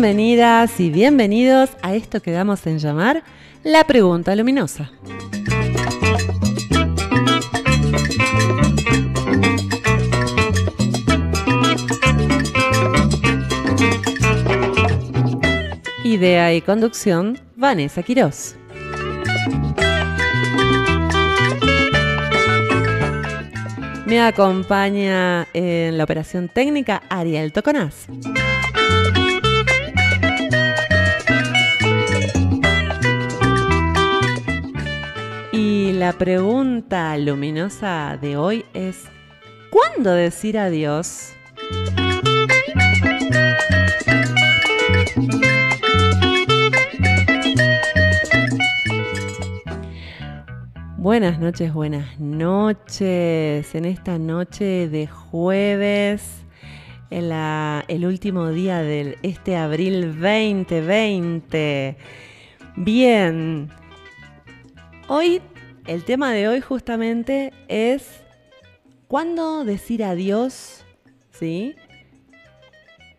Bienvenidas y bienvenidos a esto que damos en llamar la pregunta luminosa. Idea y conducción, Vanessa Quirós. Me acompaña en la operación técnica Ariel Toconaz. La pregunta luminosa de hoy es, ¿cuándo decir adiós? Buenas noches, buenas noches. En esta noche de jueves, en el último día de este abril 2020. Bien, hoy, el tema de hoy justamente es cuándo decir adiós, ¿sí?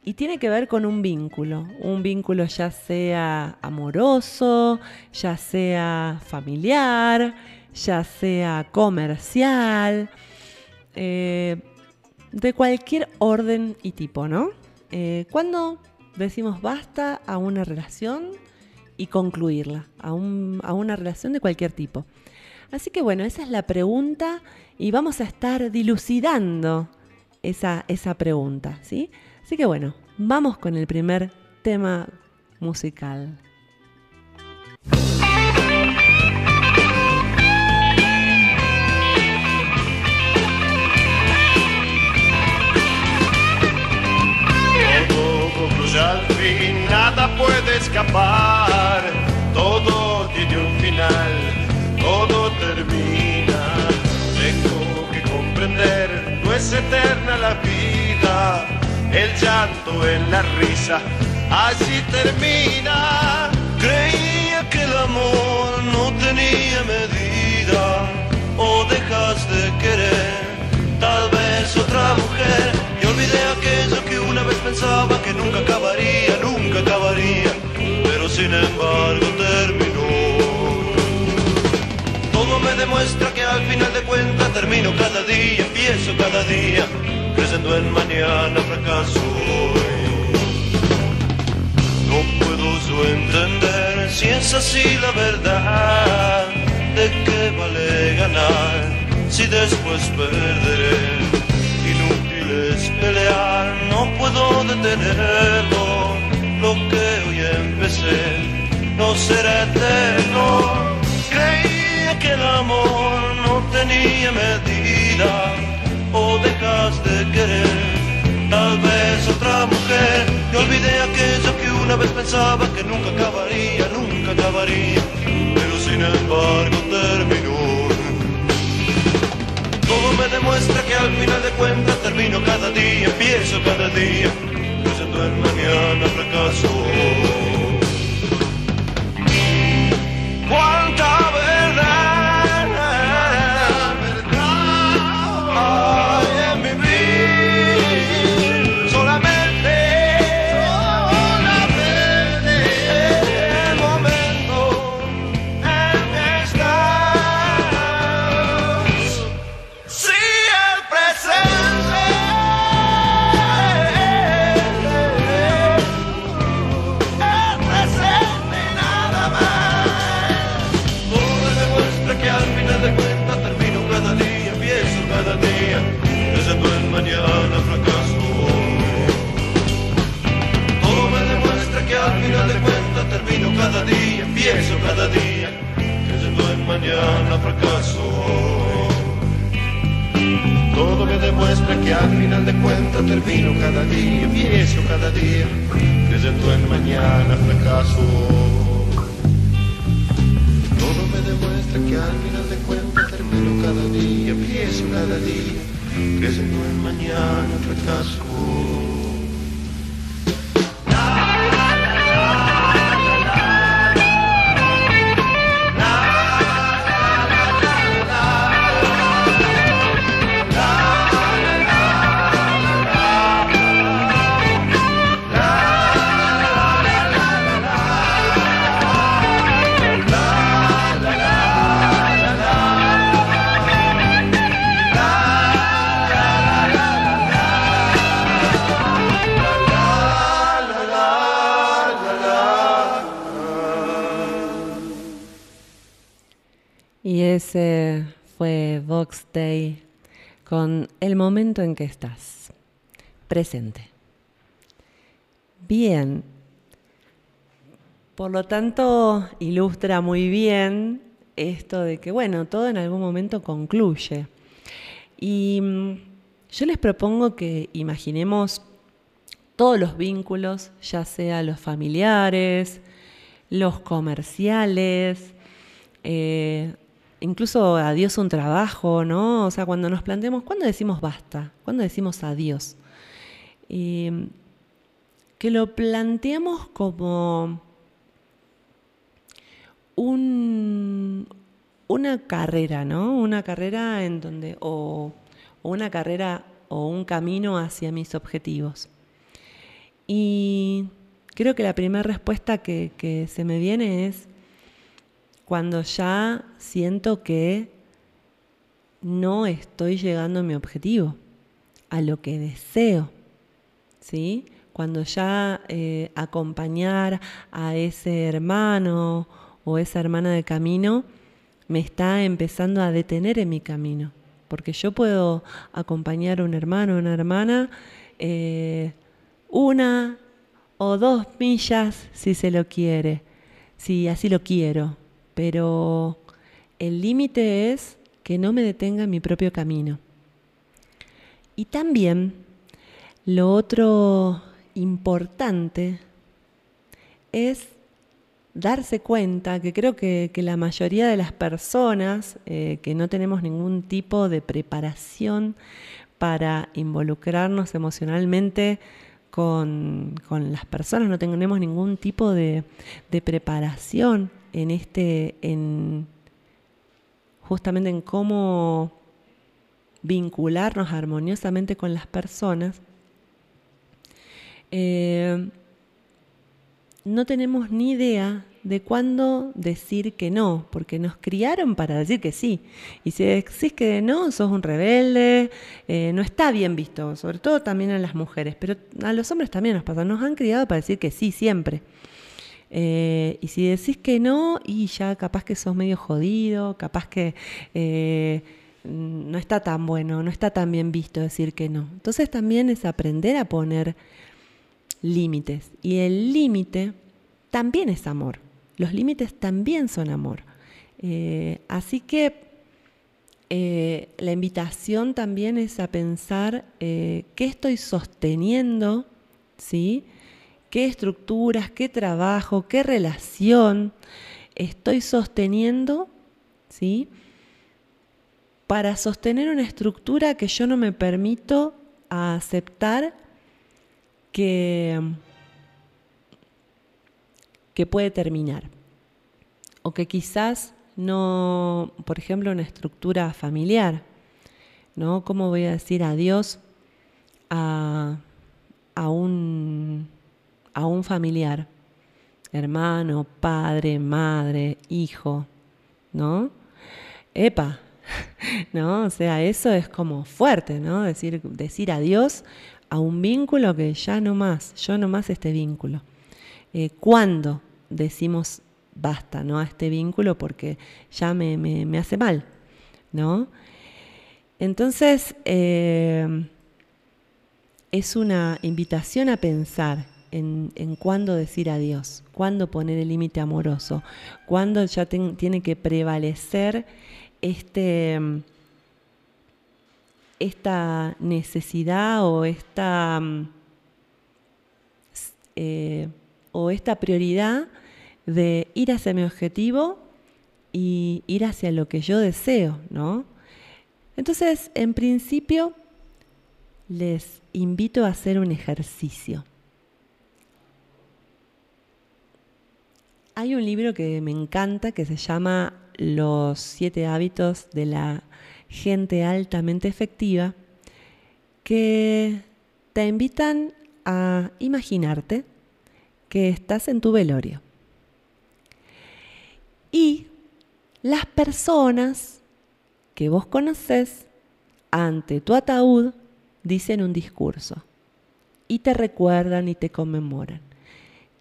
Y tiene que ver con un vínculo, un vínculo ya sea amoroso, ya sea familiar, ya sea comercial, eh, de cualquier orden y tipo, ¿no? Eh, cuando decimos basta a una relación y concluirla, a, una relación de cualquier tipo. Así que bueno, esa es la pregunta y vamos a estar dilucidando esa, esa pregunta, ¿sí? Así que bueno, vamos con el primer tema musical. al fin nada puede escapar, todo tiene un final, todo termina. Tengo que comprender, no es eterna la vida, el llanto en la risa, así termina. Creía que el amor no tenía medida, o dejas de querer, tal vez otra mujer, y olvidé aquello que una vez pensaba que nunca acabaría, nunca acabaría, pero sin embargo terminó. Demuestra que al final de cuentas termino cada día, empiezo cada día, creciendo en mañana fracaso hoy. No puedo yo entender si es así la verdad, de qué vale ganar si después perderé es pelear, no puedo detenerlo. Lo que hoy empecé no será eterno. Que el amor no tenía medida, o dejas de querer, tal vez otra mujer. Y olvidé aquello que una vez pensaba que nunca acabaría, nunca acabaría, pero sin embargo terminó. Todo me demuestra que al final de cuentas termino cada día, empiezo cada día, creyendo en mañana fracaso. ¿Cuánta Y el vino cada día, empiezo cada día, creyendo en mañana fracaso. Todo me demuestra que al final de cuentas termino cada día, empiezo cada día, creyendo en mañana fracaso. Con el momento en que estás presente. Bien, por lo tanto ilustra muy bien esto de que, bueno, todo en algún momento concluye. Y mm, yo les propongo que imaginemos todos los vínculos, ya sea los familiares, los comerciales, eh, incluso adiós un trabajo, ¿no? O sea, cuando nos planteamos, ¿cuándo decimos basta? ¿Cuándo decimos adiós? Que lo planteemos como un, una carrera, ¿no? Una carrera en donde, o, una carrera o un camino hacia mis objetivos. Y creo que la primera respuesta que, que se me viene es cuando ya siento que no estoy llegando a mi objetivo, a lo que deseo, ¿sí? Cuando ya eh, acompañar a ese hermano o esa hermana de camino me está empezando a detener en mi camino, porque yo puedo acompañar a un hermano o una hermana eh, una o dos millas si se lo quiere, si así lo quiero, pero el límite es que no me detenga en mi propio camino. Y también lo otro importante es darse cuenta que creo que, la mayoría de las personas eh, que no tenemos ningún tipo de preparación para involucrarnos emocionalmente con, las personas, no tenemos ningún tipo de preparación en este, en justamente en cómo vincularnos armoniosamente con las personas, eh, no tenemos ni idea de cuándo decir que no, porque nos criaron para decir que sí. Y si decís que no, sos un rebelde, eh, no está bien visto, sobre todo también a las mujeres, pero a los hombres también nos pasa, nos han criado para decir que sí siempre. Eh, y si decís que no, y ya capaz que sos medio jodido, capaz que eh, no está tan bueno, no está tan bien visto decir que no. Entonces también es aprender a poner límites. Y el límite también es amor. Los límites también son amor. Eh, así que la invitación también es a pensar qué estoy sosteniendo, ¿sí? Qué estructuras, qué trabajo, qué relación estoy sosteniendo, ¿sí? Para sostener una estructura que yo no me permito aceptar que, que puede terminar. O que quizás no, por ejemplo, una estructura familiar, ¿no? ¿Cómo voy a decir adiós a, a un a un familiar, hermano, padre, madre, hijo, ¿no? Epa, ¿no? O sea, eso es como fuerte, ¿no? Decir, decir adiós a un vínculo que ya no más, yo no más este vínculo. Eh, ¿Cuándo decimos basta, ¿no? A este vínculo porque ya me, me, hace mal, ¿no? Entonces, eh, es una invitación a pensar en, cuándo decir adiós, cuándo poner el límite amoroso, cuándo ya tiene que prevalecer este, esta necesidad o esta, eh, o esta prioridad de ir hacia mi objetivo y ir hacia lo que yo deseo, ¿no? Entonces, en principio, les invito a hacer un ejercicio. Hay un libro que me encanta que se llama Los siete hábitos de la gente altamente efectiva, que te invitan a imaginarte que estás en tu velorio. Y las personas que vos conoces ante tu ataúd dicen un discurso y te recuerdan y te conmemoran.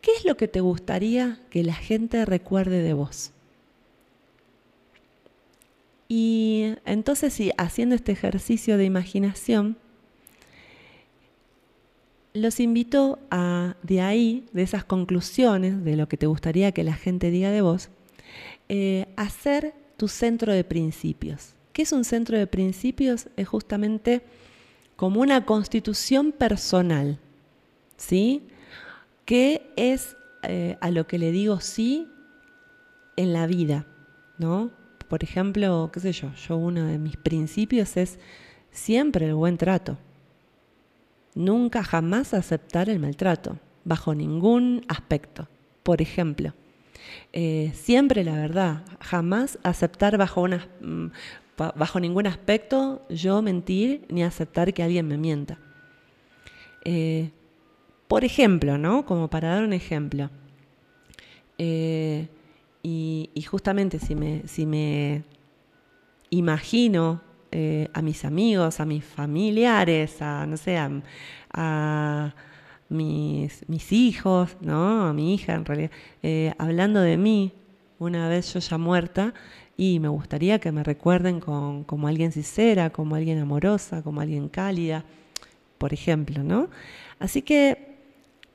¿Qué es lo que te gustaría que la gente recuerde de vos? Y entonces, haciendo este ejercicio de imaginación, los invito a, de ahí, de esas conclusiones, de lo que te gustaría que la gente diga de vos, eh, hacer tu centro de principios. ¿Qué es un centro de principios? Es justamente como una constitución personal, ¿sí? ¿Qué es eh, a lo que le digo sí en la vida, ¿no? Por ejemplo, qué sé yo, yo uno de mis principios es siempre el buen trato. Nunca jamás aceptar el maltrato, bajo ningún aspecto. Por ejemplo, eh, siempre la verdad, jamás aceptar bajo, mm, bajo ningún aspecto yo mentir ni aceptar que alguien me mienta. Eh, por ejemplo, ¿no? Como para dar un ejemplo. Eh, y, justamente si me, si me imagino eh, a mis amigos, a mis familiares, a, no sé, a, mis, mis, hijos, ¿no? A mi hija en realidad, eh, hablando de mí, una vez yo ya muerta, y me gustaría que me recuerden como alguien sincera, como alguien amorosa, como alguien cálida, por ejemplo, ¿no? Así que,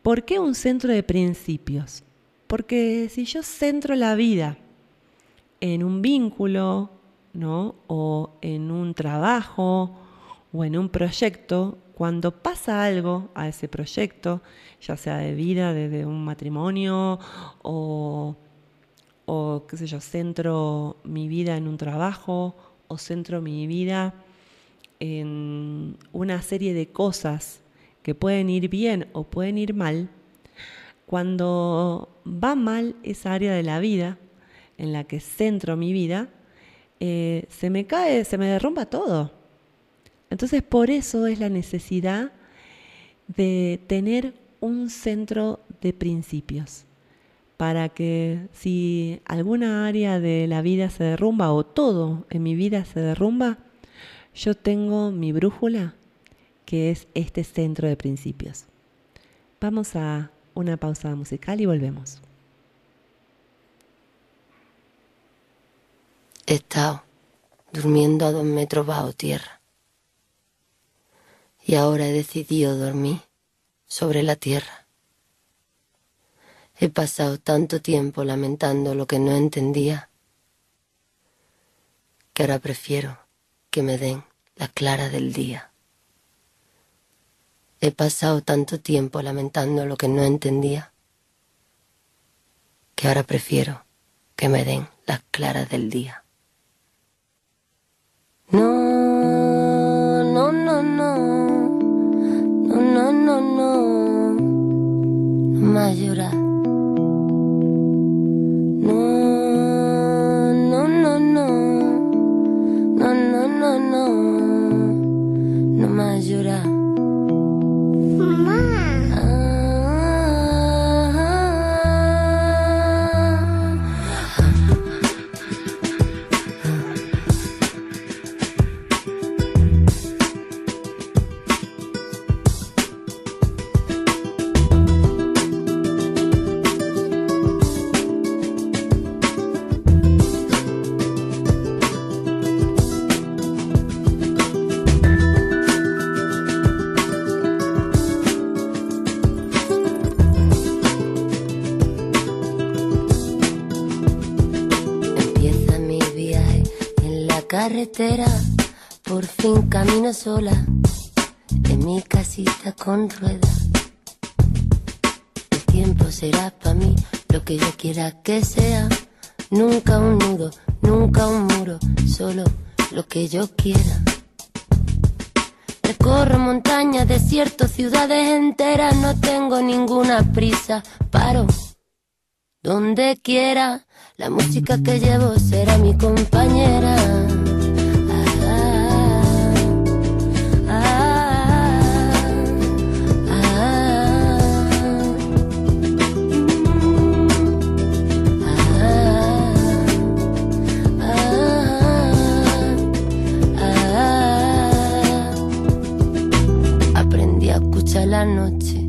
¿por qué un centro de principios? Porque si yo centro la vida en un vínculo, ¿no? O en un trabajo o en un proyecto, cuando pasa algo a ese proyecto, ya sea de vida, desde un matrimonio o, o qué sé yo, centro mi vida en un trabajo o centro mi vida en una serie de cosas que pueden ir bien o pueden ir mal, cuando va mal esa área de la vida en la que centro mi vida, eh, se me cae, se me derrumba todo. Entonces por eso es la necesidad de tener un centro de principios, para que si alguna área de la vida se derrumba o todo en mi vida se derrumba, yo tengo mi brújula, que es este centro de principios. Vamos a una pausa musical y volvemos. He estado durmiendo a dos metros bajo tierra. Y ahora he decidido dormir sobre la tierra. He pasado tanto tiempo lamentando lo que no entendía, que ahora prefiero que me den la clara del día. He pasado tanto tiempo lamentando lo que no entendía, que ahora prefiero que me den las claras del día. No, no, no, no, no, no, no, no, no llorar. Por fin camino sola en mi casita con ruedas. El tiempo será para mí lo que yo quiera que sea. Nunca un nudo, nunca un muro, solo lo que yo quiera. Recorro montañas, desiertos, ciudades enteras, no tengo ninguna prisa, paro donde quiera. La música que llevo será mi compañera. La noche.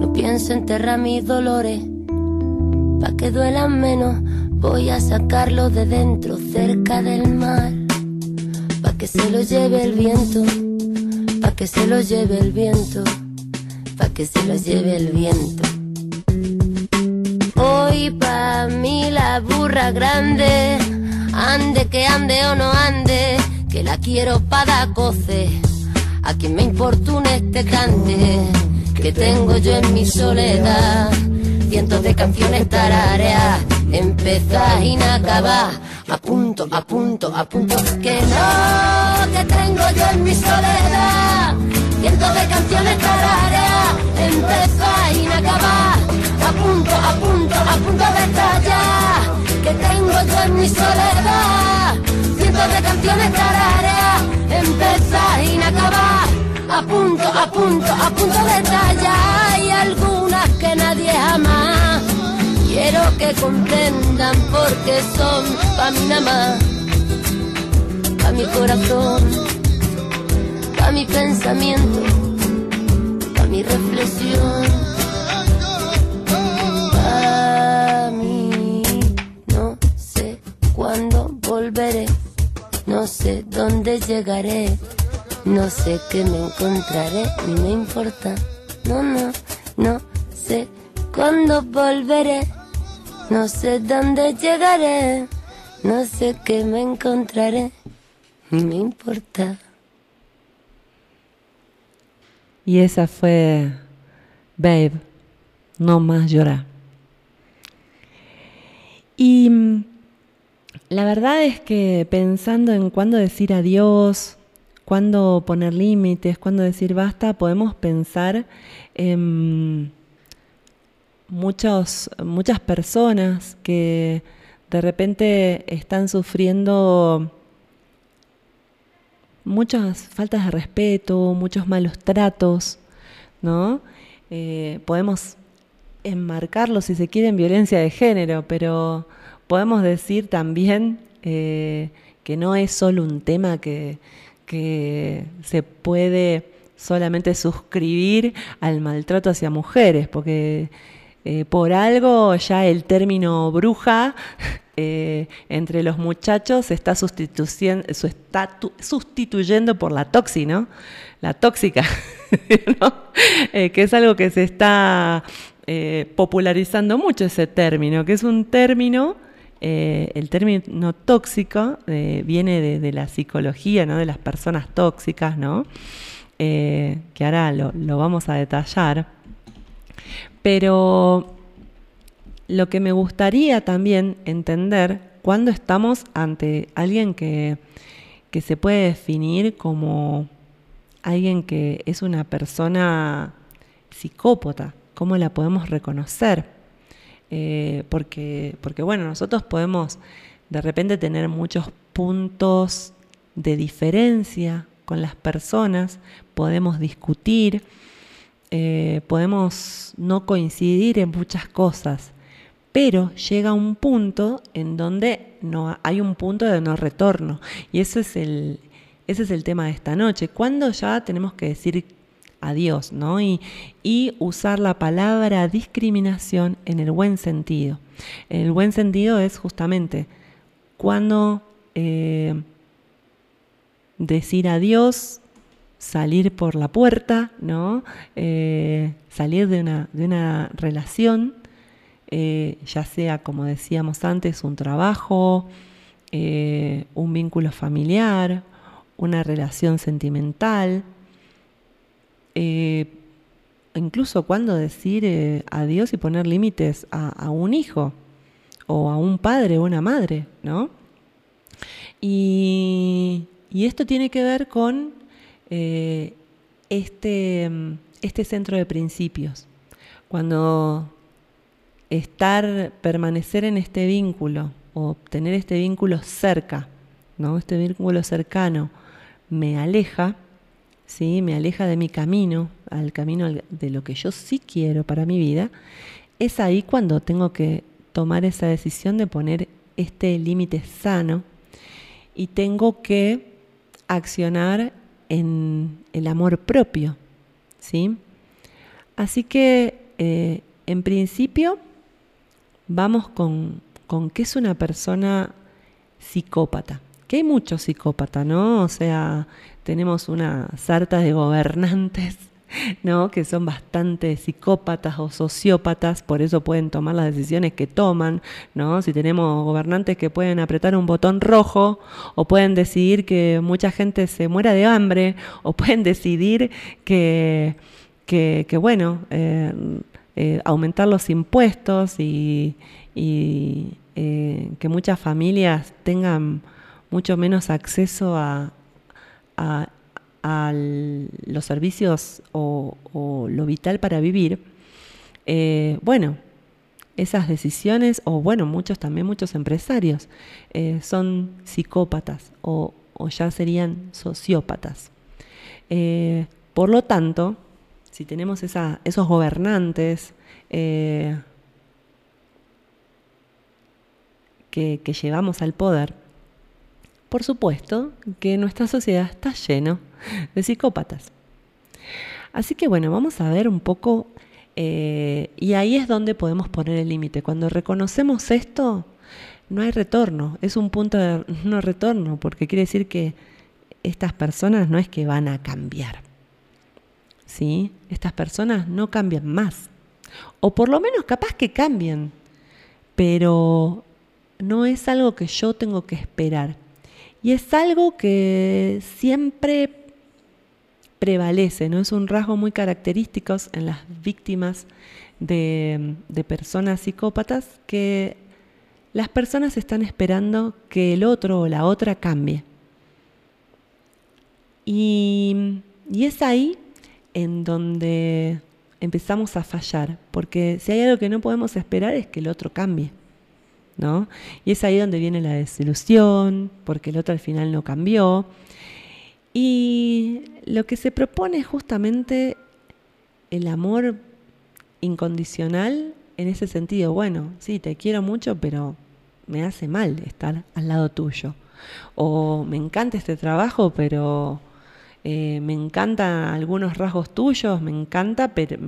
No pienso enterrar mis dolores, pa' que duelan menos, Voy a sacarlo de dentro, cerca del mar, pa' que se lo lleve el viento, pa' que se lo lleve el viento, pa' que se lo lleve el viento. Hoy pa' mí la burra grande, ande que ande o no ande, que la quiero para coce, a quien me importune este cante, que tengo yo en mi soledad. Cientos de canciones tarareas, empezar y acabar, a punto, a punto, a punto, que no, que tengo yo en mi soledad, cientos de canciones tarareas, empezar y acabar, a punto, a punto, a punto de estallar, que tengo yo en mi soledad, cientos de canciones tarareas, empezar y acabar, a punto, a punto, a punto de estallar, y algunas que nadie ama. Quiero que comprendan porque son pa' mi más, pa' mi corazón, pa' mi pensamiento, pa' mi reflexión. Pa' mí, no sé cuándo volveré, no sé dónde llegaré, no sé qué me encontraré, ni me importa, no, no, no sé cuándo volveré, no sé dónde llegaré, no sé qué me encontraré, ni me importa. Y esa fue Babe, no más llorar. Y mm, la verdad es que pensando en cuándo decir adiós, cuándo poner límites, cuándo decir basta, podemos pensar en muchos, muchas personas que de repente están sufriendo muchas faltas de respeto, muchos malos tratos, ¿no? Eh, podemos enmarcarlo, si se quiere, en violencia de género, pero podemos decir también eh, que no es solo un tema que, se puede solamente suscribir al maltrato hacia mujeres, porque eh, por algo ya el término bruja eh, entre los muchachos se está sustituyendo, por la toxi, ¿no? La tóxica, ¿no? Que es algo que se está popularizando mucho ese término, que es un término, el término tóxico viene de, la psicología, ¿no? De las personas tóxicas, ¿no? que ahora lo, vamos a detallar. Pero lo que me gustaría también entender cuando estamos ante alguien que, se puede definir como alguien que es una persona psicópata, ¿cómo la podemos reconocer? Eh, porque, porque, bueno, nosotros podemos de repente tener muchos puntos de diferencia con las personas, podemos discutir, eh, podemos no coincidir en muchas cosas, pero llega un punto en donde no, hay un punto de no retorno. Y ese es el, ese es el tema de esta noche. Cuando ya tenemos que decir adiós, ¿no? Y, usar la palabra discriminación en el buen sentido. el buen sentido es justamente cuando eh, decir adiós salir por la puerta, ¿no? Eh, salir de una, de una relación, eh, ya sea, como decíamos antes, un trabajo, un vínculo familiar, una relación sentimental, incluso cuando decir adiós y poner límites a, un hijo o a un padre o una madre, ¿no? y esto tiene que ver con eh, este, este centro de principios. Cuando estar, permanecer en este vínculo o tener este vínculo cerca, ¿no? este vínculo cercano, me aleja, ¿sí? me aleja de mi camino, al camino de lo que yo sí quiero para mi vida, es ahí cuando tengo que tomar esa decisión de poner este límite sano y tengo que accionar en el amor propio. ¿sí? Así que, eh, en principio, vamos con, con qué es una persona psicópata. Que hay muchos psicópatas, ¿no? O sea, tenemos una sarta de gobernantes ¿no? que son bastante psicópatas o sociópatas, por eso pueden tomar las decisiones que toman, ¿no? Si tenemos gobernantes que pueden apretar un botón rojo o pueden decidir que mucha gente se muera de hambre o pueden decidir que, que, bueno, eh, eh, aumentar los impuestos y, eh, que muchas familias tengan mucho menos acceso a, a los servicios o, lo vital para vivir, eh, bueno, esas decisiones, o bueno, muchos también, muchos empresarios, eh, son psicópatas o, ya serían sociópatas. Eh, por lo tanto, si tenemos esos gobernantes que, que llevamos al poder, por supuesto que nuestra sociedad está lleno de psicópatas. Así que bueno, vamos a ver un poco, eh, y ahí es donde podemos poner el límite. Cuando reconocemos esto, no hay retorno, es un punto de no retorno, porque quiere decir que estas personas no es que van a cambiar. ¿Sí? Estas personas no cambian más. O por lo menos capaz que cambien, pero no es algo que yo tengo que esperar. Y es algo que siempre prevalece, ¿no? Es un rasgo muy característico en las víctimas de, personas psicópatas que las personas están esperando que el otro o la otra cambie. Y, y es ahí en donde empezamos a fallar, porque si hay algo que no podemos esperar es que el otro cambie. ¿No? Y es ahí donde viene la desilusión, porque el otro al final no cambió. Y lo que se propone es justamente el amor incondicional en ese sentido. Bueno, sí, te quiero mucho, pero me hace mal estar al lado tuyo. O me encanta este trabajo, pero eh, me encantan algunos rasgos tuyos, me encanta, pero,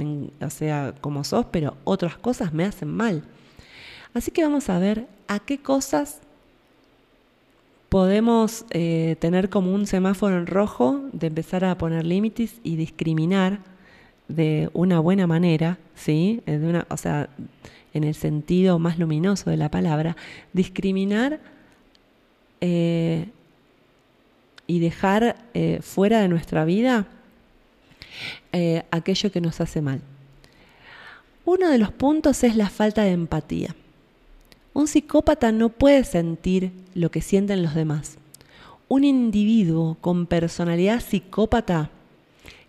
o sea, como sos, pero otras cosas me hacen mal. Así que vamos a ver a qué cosas podemos eh, tener como un semáforo en rojo de empezar a poner límites y discriminar de una buena manera, ¿sí? De una, o sea, en el sentido más luminoso de la palabra, discriminar eh, y dejar eh, fuera de nuestra vida aquello que nos hace mal. Uno de los puntos es la falta de empatía. Un psicópata no puede sentir lo que sienten los demás. Un individuo con personalidad psicópata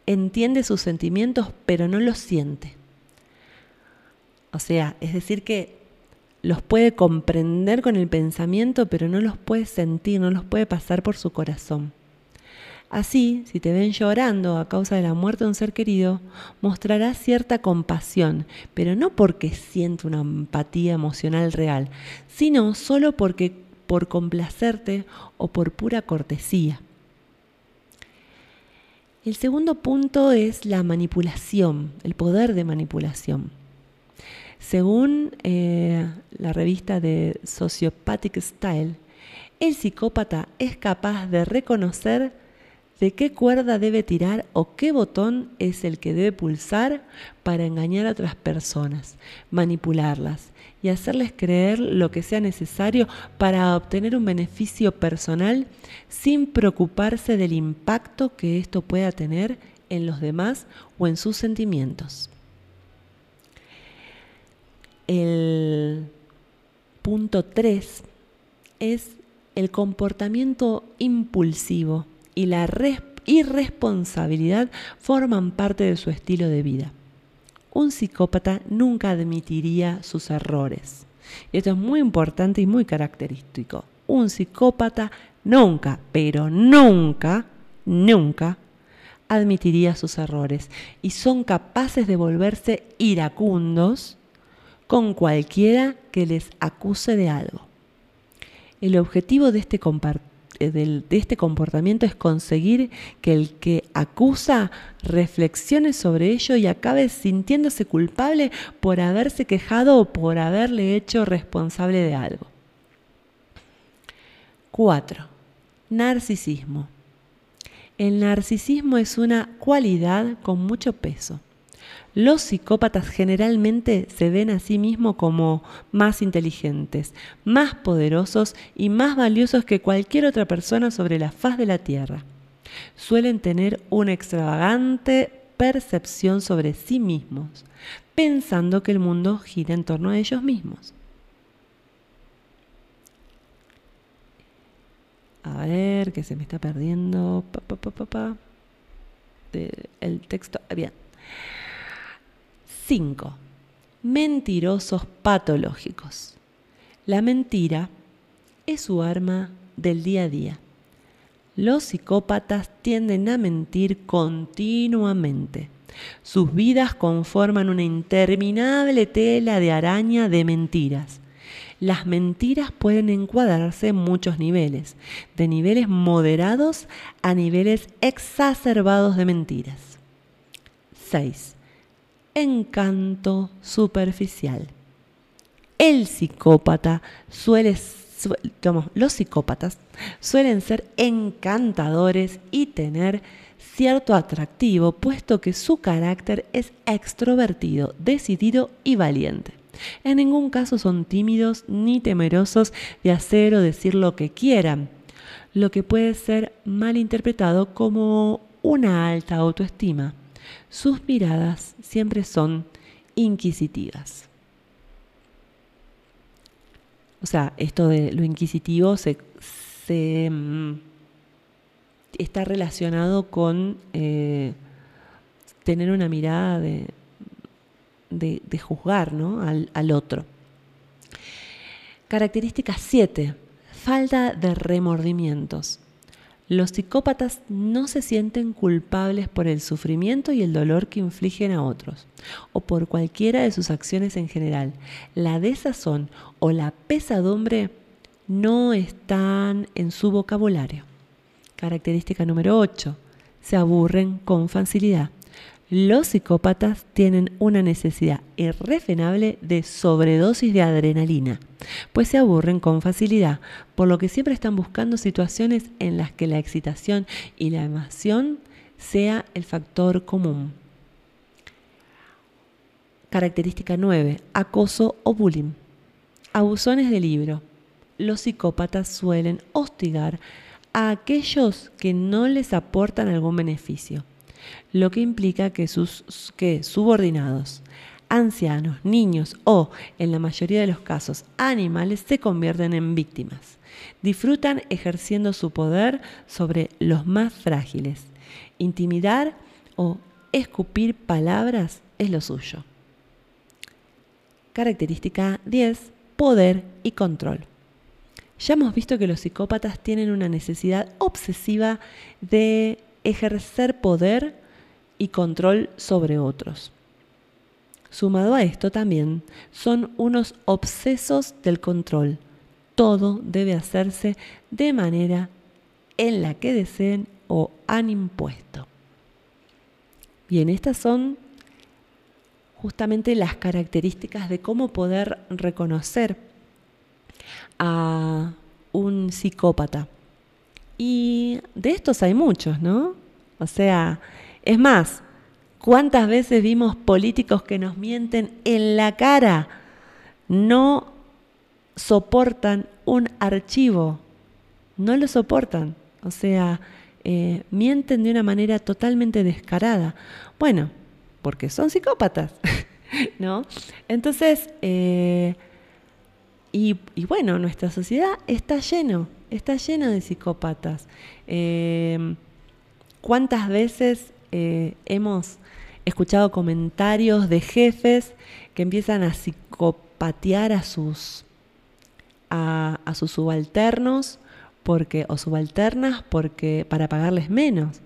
entiende sus sentimientos pero no los siente. O sea, es decir que los puede comprender con el pensamiento pero no los puede sentir, no los puede pasar por su corazón. Así, si te ven llorando a causa de la muerte de un ser querido, mostrarás cierta compasión, pero no porque siente una empatía emocional real, sino solo porque por complacerte o por pura cortesía. El segundo punto es la manipulación, el poder de manipulación. Según eh, la revista de Sociopathic Style, el psicópata es capaz de reconocer de qué cuerda debe tirar o qué botón es el que debe pulsar para engañar a otras personas, manipularlas y hacerles creer lo que sea necesario para obtener un beneficio personal sin preocuparse del impacto que esto pueda tener en los demás o en sus sentimientos. El punto 3 es el comportamiento impulsivo y la irresponsabilidad forman parte de su estilo de vida. Un psicópata nunca admitiría sus errores. Esto es muy importante y muy característico. Un psicópata nunca, pero nunca, nunca admitiría sus errores y son capaces de volverse iracundos con cualquiera que les acuse de algo. El objetivo de este de este comportamiento es conseguir que el que acusa reflexione sobre ello y acabe sintiéndose culpable por haberse quejado o por haberle hecho responsable de algo. 4. Narcisismo. El narcisismo es una cualidad con mucho peso. Los psicópatas generalmente se ven a sí mismos como más inteligentes, más poderosos y más valiosos que cualquier otra persona sobre la faz de la Tierra. Suelen tener una extravagante percepción sobre sí mismos, pensando que el mundo gira en torno a ellos mismos. A ver, que se me está perdiendo. el texto. Bien. 5. Mentirosos patológicos. La mentira es su arma del día a día. Los psicópatas tienden a mentir continuamente. Sus vidas conforman una interminable tela de araña de mentiras. Las mentiras pueden encuadrarse en muchos niveles, de niveles moderados a niveles exacerbados de mentiras. 6 encanto superficial. El psicópata suele, los psicópatas suelen ser encantadores y tener cierto atractivo, puesto que su carácter es extrovertido, decidido y valiente. En ningún caso son tímidos ni temerosos de hacer o decir lo que quieran, lo que puede ser mal interpretado como una alta autoestima sus miradas siempre son inquisitivas. O sea, esto de lo inquisitivo se, mm, está relacionado con eh, tener una mirada de, juzgar al, al otro. Característica 7. Falta de remordimientos. Los psicópatas no se sienten culpables por el sufrimiento y el dolor que infligen a otros, o por cualquiera de sus acciones en general. La desazón o la pesadumbre no están en su vocabulario. Característica número 8. Se aburren con facilidad. Los psicópatas tienen una necesidad irrefrenable de sobredosis de adrenalina, pues se aburren con facilidad, por lo que siempre están buscando situaciones en las que la excitación y la emoción sea el factor común. Característica 9. Acoso o bullying. Abusones de libro. Los psicópatas suelen hostigar a aquellos que no les aportan algún beneficio lo que implica que sus que subordinados, ancianos, niños o, en la mayoría de los casos, animales se convierten en víctimas. Disfrutan ejerciendo su poder sobre los más frágiles. Intimidar o escupir palabras es lo suyo. Característica 10. Poder y control. Ya hemos visto que los psicópatas tienen una necesidad obsesiva de ejercer poder y control sobre otros. Sumado a esto también son unos obsesos del control. Todo debe hacerse de manera en la que deseen o han impuesto. Bien, estas son justamente las características de cómo poder reconocer a un psicópata. Y de estos hay muchos, ¿no? O sea, es más, ¿cuántas veces vimos políticos que nos mienten en la cara? No soportan un archivo, no lo soportan. O sea, eh, mienten de una manera totalmente descarada. Bueno, porque son psicópatas, ¿no? Entonces, eh, y, bueno, nuestra sociedad está lleno, está llena de psicópatas. Eh, ¿Cuántas veces eh, hemos escuchado comentarios de jefes que empiezan a psicopatear a sus, a, sus subalternos porque, o subalternas porque, para pagarles menos?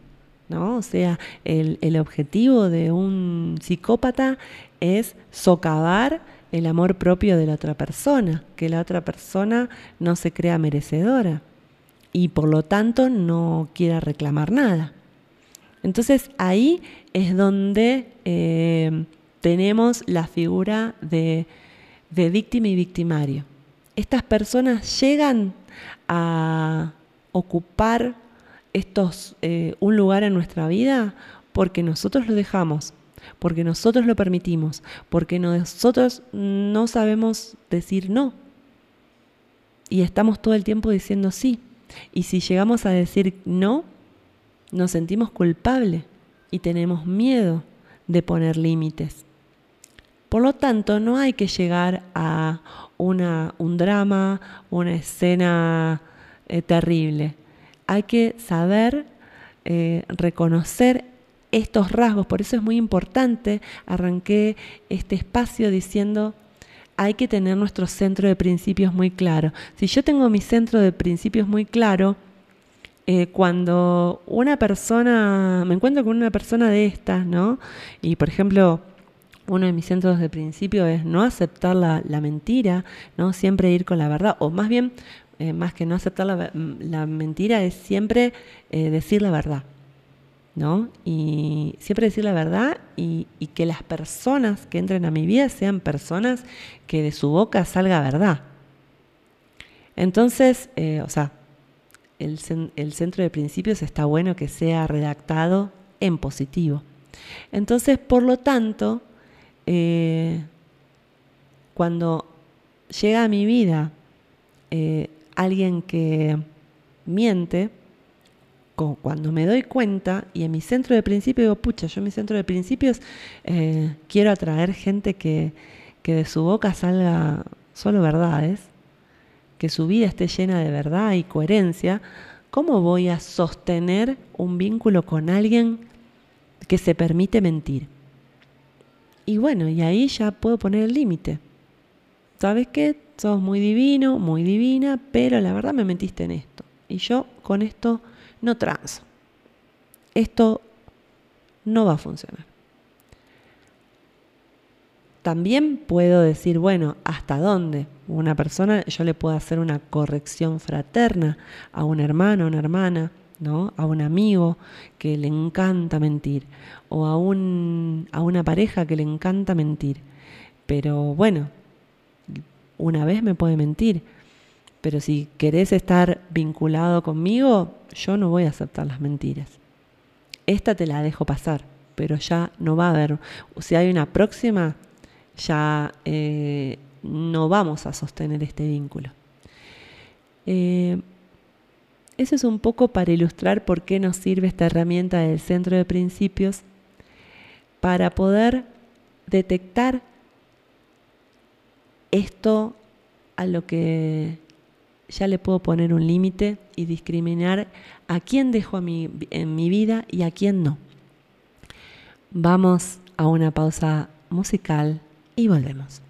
¿No? O sea, el, el objetivo de un psicópata es socavar el amor propio de la otra persona, que la otra persona no se crea merecedora. y por lo tanto no quiera reclamar nada. Entonces ahí es donde eh, tenemos la figura de, víctima y victimario. Estas personas llegan a ocupar estos, eh, un lugar en nuestra vida porque nosotros lo dejamos, porque nosotros lo permitimos, porque nosotros no sabemos decir no. Y estamos todo el tiempo diciendo sí. Y si llegamos a decir no, nos sentimos culpables y tenemos miedo de poner límites. Por lo tanto, no hay que llegar a una, un drama, una escena eh, terrible. Hay que saber eh, reconocer estos rasgos. Por eso es muy importante, arranqué este espacio diciendo, hay que tener nuestro centro de principios muy claro. Si yo tengo mi centro de principios muy claro, eh, cuando una persona, me encuentro con una persona de estas, ¿no? Y por ejemplo, uno de mis centros de principio es no aceptar la, mentira, ¿no? Siempre ir con la verdad, o más bien, eh, más que no aceptar la, mentira, es siempre eh, decir la verdad. ¿no? Y siempre decir la verdad y, que las personas que entren a mi vida sean personas que de su boca salga verdad. Entonces, eh, o sea, el, centro de principios está bueno que sea redactado en positivo. Entonces, por lo tanto, cuando llega a mi vida alguien que miente, cuando me doy cuenta y en mi centro de principios digo, pucha, yo en mi centro de principios eh, quiero atraer gente que, que de su boca salga solo verdades, que su vida esté llena de verdad y coherencia, ¿cómo voy a sostener un vínculo con alguien que se permite mentir? Y bueno, y ahí ya puedo poner el límite. ¿Sabes qué? Sos muy divino, muy divina, pero la verdad me mentiste en esto. Y yo con esto no transo. Esto no va a funcionar. También puedo decir, bueno, ¿hasta dónde? Una persona, yo le puedo hacer una corrección fraterna a un hermano, a una hermana, ¿no? A un amigo que le encanta mentir, o a, un, a una pareja que le encanta mentir. Pero bueno, una vez me puede mentir, pero si querés estar vinculado conmigo, yo no voy a aceptar las mentiras. Esta te la dejo pasar, pero ya no va a haber. Si hay una próxima, ya eh, no vamos a sostener este vínculo. Eh, eso es un poco para ilustrar por qué nos sirve esta herramienta del centro de principios para poder detectar esto a lo que ya le puedo poner un límite y discriminar a quién dejo en mi vida y a quién no. Vamos a una pausa musical y volvemos.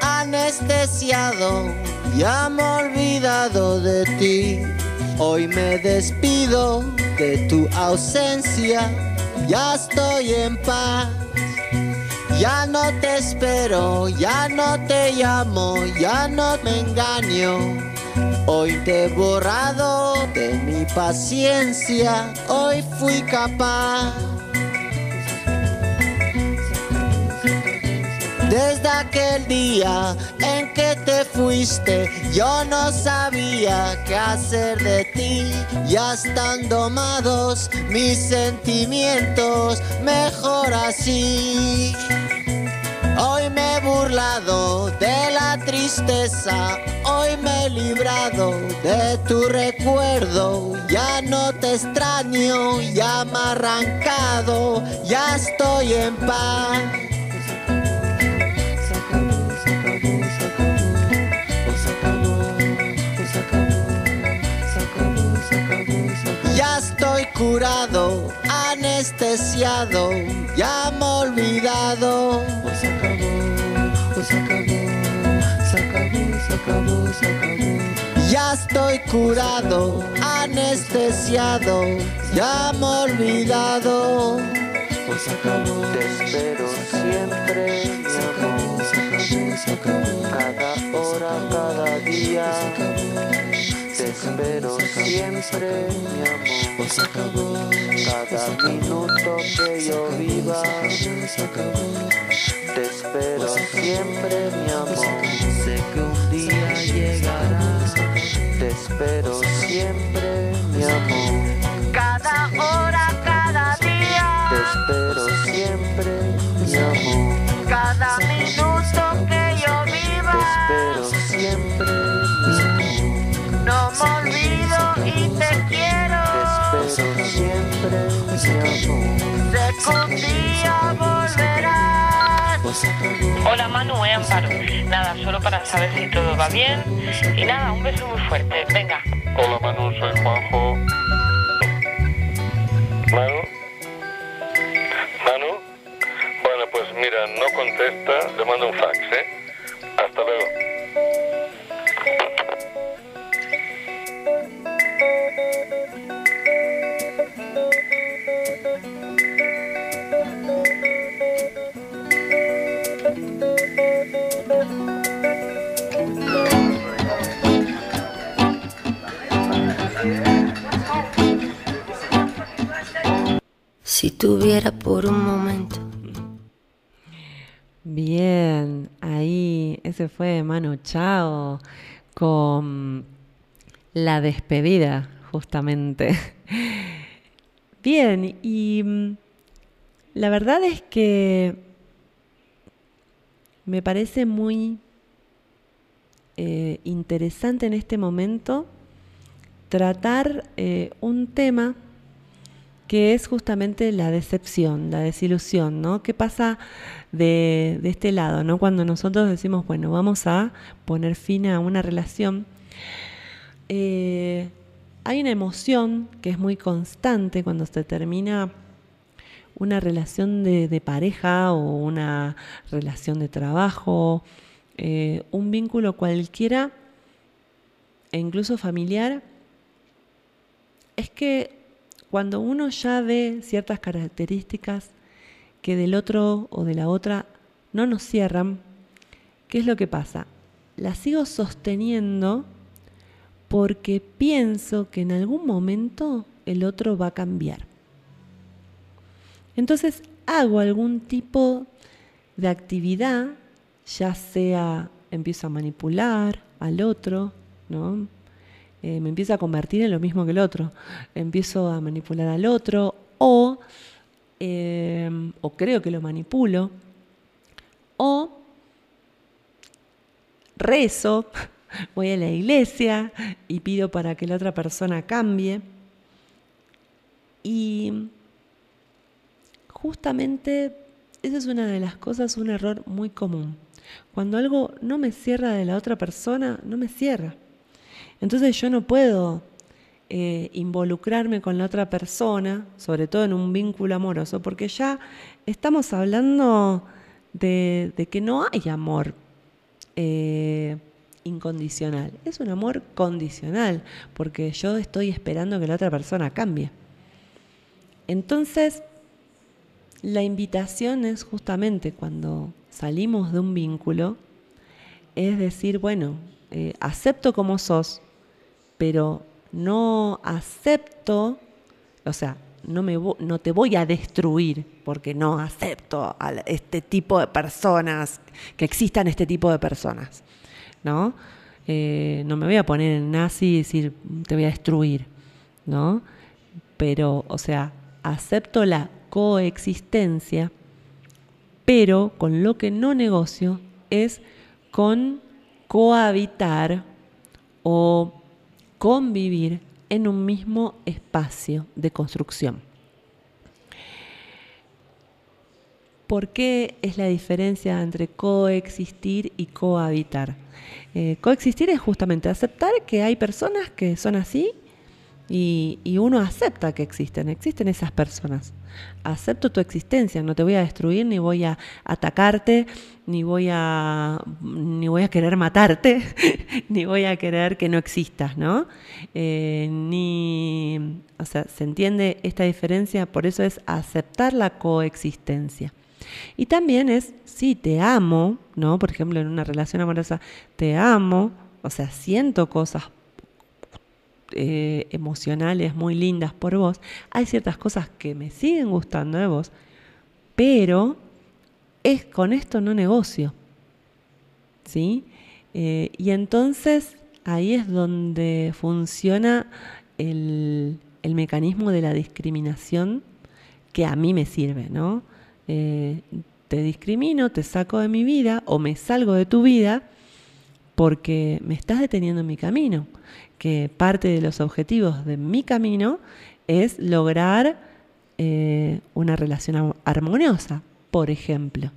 Anestesiado, ya me olvidado de ti. Hoy me despido de tu ausencia, ya estoy en paz. Ya no te espero, ya no te llamo, ya no me engaño. Hoy te he borrado de mi paciencia, hoy fui capaz Desde aquel día en que te fuiste, yo no sabía qué hacer de ti. Ya están domados mis sentimientos, mejor así. Hoy me he burlado de la tristeza, hoy me he librado de tu recuerdo. Ya no te extraño, ya me he arrancado, ya estoy en paz. Curado, anestesiado, ya me he olvidado. Pues se acabó, pues se acabó, se acabó, se acabó, se acabó. Ya estoy curado, anestesiado, ya me he olvidado. Te espero siempre, mi amor. Cada hora, cada día. Te espero siempre, mi amor. Cada minuto que yo viva. Te espero siempre, mi amor. Sé que un día llegará. Te espero siempre, mi amor. Cada hora, Día volverás. Hola Manu, es Amparo. Nada, solo para saber si todo va bien. Y nada, un beso muy fuerte. Venga. Hola Manu, soy Juanjo. Manu. Manu. Bueno, pues mira, no contesta, le mando un fax, ¿eh? Hasta luego. Si tuviera por un momento Bien, ahí, ese fue Manu Chao con la despedida, justamente. Bien, y mm, la verdad es que me parece muy eh, interesante en este momento tratar eh, un tema que es justamente la decepción, la desilusión, ¿no? ¿Qué pasa de, de este lado, ¿no? Cuando nosotros decimos, bueno, vamos a poner fin a una relación, eh, hay una emoción que es muy constante cuando se termina una relación de, pareja o una relación de trabajo, eh, un vínculo cualquiera e incluso familiar, es que cuando uno ya ve ciertas características que del otro o de la otra no nos cierran, ¿qué es lo que pasa? La sigo sosteniendo porque pienso que en algún momento el otro va a cambiar. Entonces hago algún tipo de actividad, ya sea empiezo a manipular al otro, ¿no? Eh, me empiezo a convertir en lo mismo que el otro. Empiezo a manipular al otro o, eh, o creo que lo manipulo o rezo, voy a la iglesia y pido para que la otra persona cambie. Y justamente esa es una de las cosas, un error muy común. Cuando algo no me cierra de la otra persona, no me cierra. Entonces yo no puedo eh, involucrarme con la otra persona, sobre todo en un vínculo amoroso, porque ya estamos hablando de, de que no hay amor eh, incondicional, es un amor condicional, porque yo estoy esperando que la otra persona cambie. Entonces, la invitación es justamente cuando salimos de un vínculo, es decir, bueno, eh, acepto como sos, pero no acepto, o sea, no, me no te voy a destruir porque no acepto a este tipo de personas, que existan este tipo de personas, ¿no? Eh, no me voy a poner en nazi y decir, te voy a destruir, ¿no? Pero, o sea, acepto la coexistencia, pero con lo que no negocio es con cohabitar o convivir en un mismo espacio de construcción. ¿Por qué es la diferencia entre coexistir y cohabitar? Eh, coexistir es justamente aceptar que hay personas que son así Y, y uno acepta que existen, existen esas personas. Acepto tu existencia, no te voy a destruir, ni voy a atacarte, ni voy a, ni voy a querer matarte, ni voy a querer que no existas, ¿no? Eh, ni, o sea, se entiende esta diferencia, por eso es aceptar la coexistencia. Y también es, sí, te amo, ¿no? Por ejemplo, en una relación amorosa, te amo, o sea, siento cosas eh, emocionales muy lindas por vos, hay ciertas cosas que me siguen gustando de vos, pero es con esto no negocio. ¿Sí? Eh, y entonces ahí es donde funciona el, el, mecanismo de la discriminación que a mí me sirve, ¿no? Eh, te discrimino, te saco de mi vida o me salgo de tu vida porque me estás deteniendo en mi camino que parte de los objetivos de mi camino es lograr eh, una relación armoniosa, por ejemplo.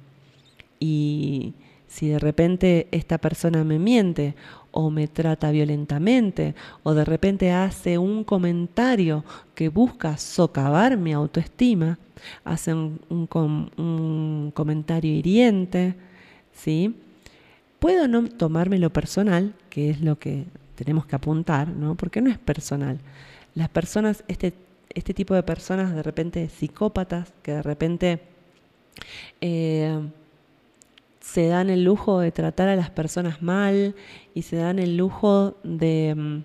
Y si de repente esta persona me miente o me trata violentamente o de repente hace un comentario que busca socavar mi autoestima, hace un, un, comentario hiriente, ¿sí? Puedo no tomármelo personal, que es lo que tenemos que apuntar, ¿no? Porque no es personal. Las personas, este, este tipo de personas de repente psicópatas, que de repente eh, se dan el lujo de tratar a las personas mal y se dan el lujo de, mm,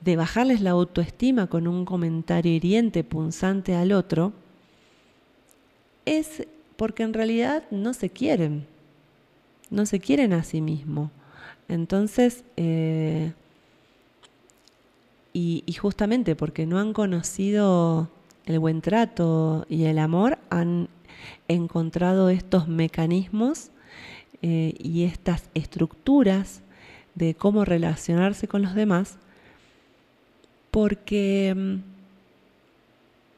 de bajarles la autoestima con un comentario hiriente, punzante al otro, es porque en realidad no se quieren, no se quieren a sí mismos. Entonces, eh, y, justamente porque no han conocido el buen trato y el amor, han encontrado estos mecanismos eh, y estas estructuras de cómo relacionarse con los demás, porque mm,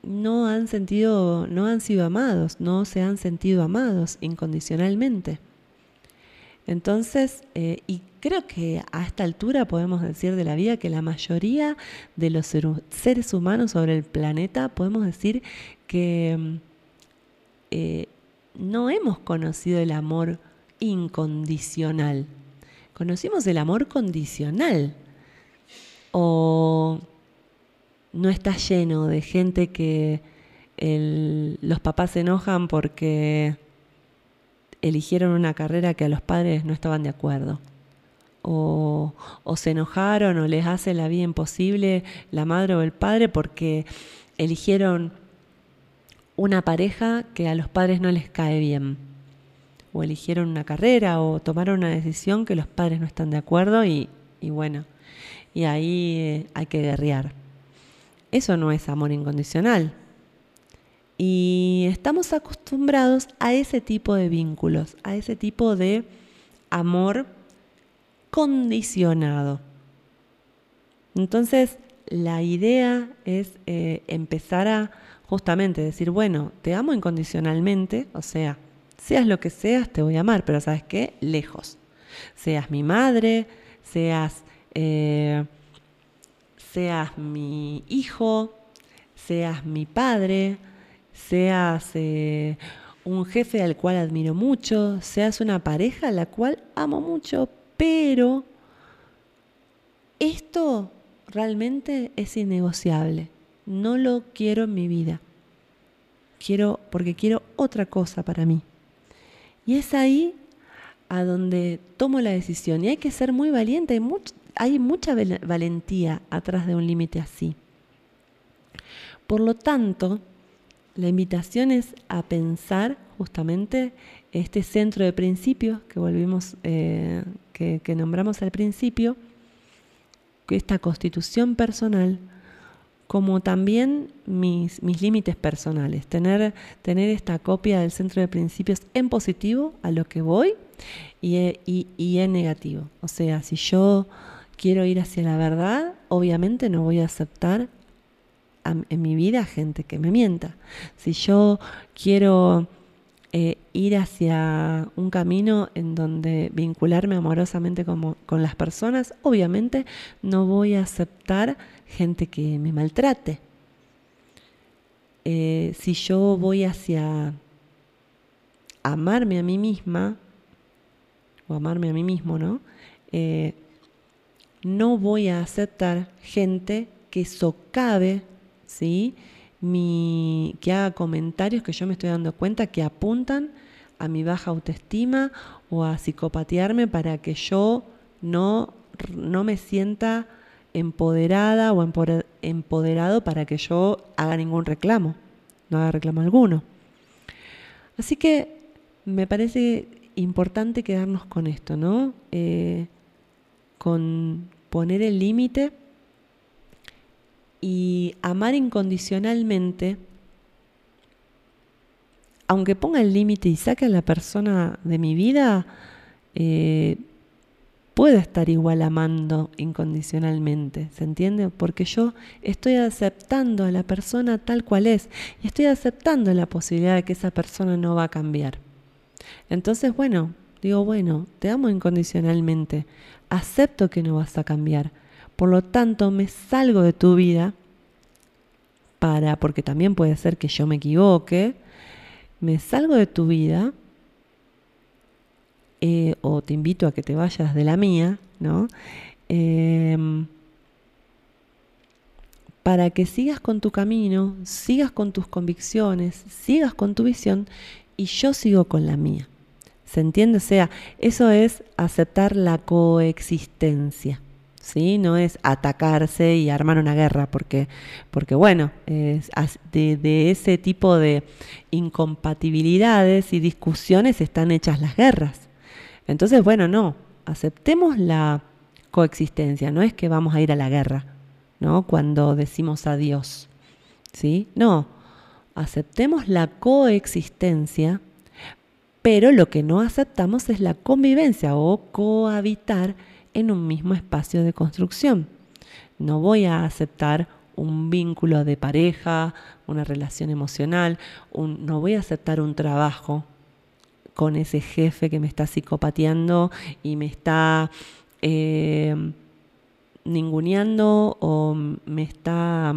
no han sentido, no han sido amados, no se han sentido amados incondicionalmente. Entonces, eh, y creo que a esta altura podemos decir de la vida que la mayoría de los seres humanos sobre el planeta podemos decir que mm, eh, no hemos conocido el amor incondicional. Conocimos el amor condicional. O no está lleno de gente que los papás se enojan porque eligieron una carrera que a los padres no estaban de acuerdo. O, se enojaron o les hace la vida imposible la madre o el padre porque eligieron una pareja que a los padres no les cae bien. O eligieron una carrera o tomaron una decisión que los padres no están de acuerdo y, bueno, y ahí eh, hay que guerrear. Eso no es amor incondicional. Y estamos acostumbrados a ese tipo de vínculos, a ese tipo de amor condicionado. Entonces, la idea es eh, empezar a justamente decir, bueno, te amo incondicionalmente, o sea, seas lo que seas, te voy a amar, pero ¿sabes qué? Lejos. Seas mi madre, seas, eh, seas mi hijo, seas mi padre, seas eh, un jefe al cual admiro mucho, seas una pareja a la cual amo mucho, pero esto realmente es innegociable. No lo quiero en mi vida. Quiero porque quiero otra cosa para mí. Y es ahí a donde tomo la decisión. Y hay que ser muy valiente. Hay, hay mucha valentía atrás de un límite así. Por lo tanto, la invitación es a pensar justamente este centro de principios que volvimos, eh, que, nombramos al principio, esta constitución personal, como también mis, mis límites personales, tener, tener esta copia del centro de principios en positivo a lo que voy y, y en negativo. O sea, si yo quiero ir hacia la verdad, obviamente no voy a aceptar en mi vida gente que me mienta. Si yo quiero eh, ir hacia un camino en donde vincularme amorosamente con las personas, obviamente no voy a aceptar gente que me maltrate. Eh, si yo voy hacia amarme a mí misma, o amarme a mí mismo, ¿no? Eh, no voy a aceptar gente que socave, ¿sí? Mi, que haga comentarios que yo me estoy dando cuenta que apuntan a mi baja autoestima o a psicopatearme para que yo no, no me sienta empoderada o empoderado para que yo haga ningún reclamo, no haga reclamo alguno. Así que me parece importante quedarnos con esto, ¿no? Eh, con poner el límite y amar incondicionalmente, aunque ponga el límite y saque a la persona de mi vida, eh, puedo estar igual amando incondicionalmente, ¿se entiende? Porque yo estoy aceptando a la persona tal cual es y estoy aceptando la posibilidad de que esa persona no va a cambiar. Entonces, bueno, digo, bueno, te amo incondicionalmente, acepto que no vas a cambiar, por lo tanto me salgo de tu vida para, porque también puede ser que yo me equivoque, me salgo de tu vida eh, o te invito a que te vayas de la mía, ¿no? Em, para que sigas con tu camino, sigas con tus convicciones, sigas con tu visión y yo sigo con la mía. ¿Se entiende? O sea, eso es aceptar la coexistencia. ¿Sí? No es atacarse y armar una guerra, porque, porque bueno, es de, de ese tipo de incompatibilidades y discusiones están hechas las guerras. Entonces, bueno, no, aceptemos la coexistencia, no es que vamos a ir a la guerra, ¿no? Cuando decimos adiós, ¿sí? No, aceptemos la coexistencia, pero lo que no aceptamos es la convivencia o cohabitar en un mismo espacio de construcción. No voy a aceptar un vínculo de pareja, una relación emocional, no voy a aceptar un trabajo con ese jefe que me está psicopateando y me está eh, ninguneando o me está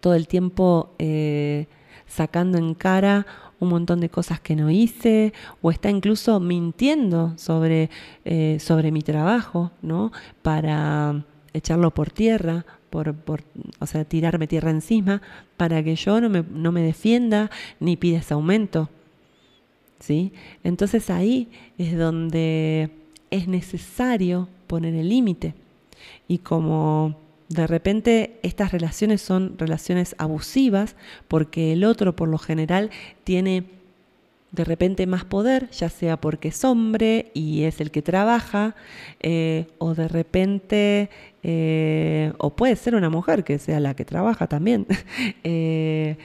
todo el tiempo eh, sacando en cara un montón de cosas que no hice o está incluso mintiendo sobre, eh, sobre mi trabajo, ¿no? Para echarlo por tierra, por, por, o sea, tirarme tierra encima, para que yo no me, no me defienda ni pida ese aumento. ¿sí? Entonces ahí es donde es necesario poner el límite. Y como de repente estas relaciones son relaciones abusivas, porque el otro por lo general tiene de repente más poder, ya sea porque es hombre y es el que trabaja, eh, o de repente, eh, o puede ser una mujer que sea la que trabaja también, eh,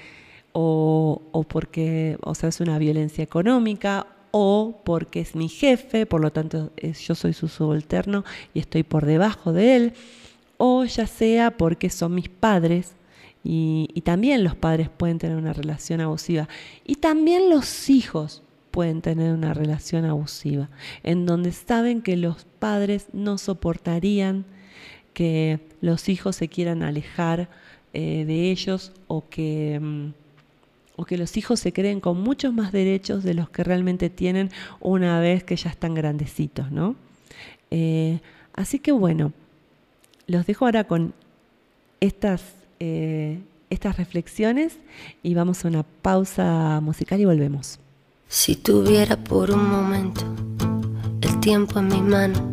o, o porque, o sea, es una violencia económica, o porque es mi jefe, por lo tanto yo soy su subalterno y estoy por debajo de él, o ya sea porque son mis padres y, también los padres pueden tener una relación abusiva y también los hijos pueden tener una relación abusiva, en donde saben que los padres no soportarían que los hijos se quieran alejar eh, de ellos o que, mm, o que los hijos se creen con muchos más derechos de los que realmente tienen una vez que ya están grandecitos, ¿no? Eh, así que bueno, los dejo ahora con estas, eh, estas reflexiones y vamos a una pausa musical y volvemos. Si tuviera por un momento el tiempo en mi mano,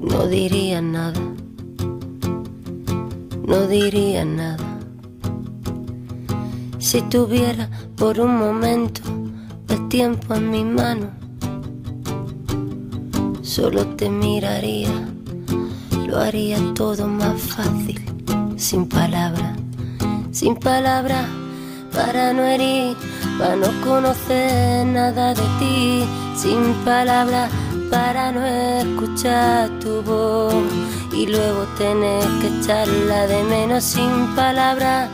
no diría nada, no diría nada. Si tuviera por un momento el tiempo en mi mano, solo te miraría, lo haría todo más fácil, sin palabras, sin palabras, para no herir, para no conocer nada de ti, sin palabras, para no escuchar tu voz. Y luego tener que echarla de menos. Sin palabras,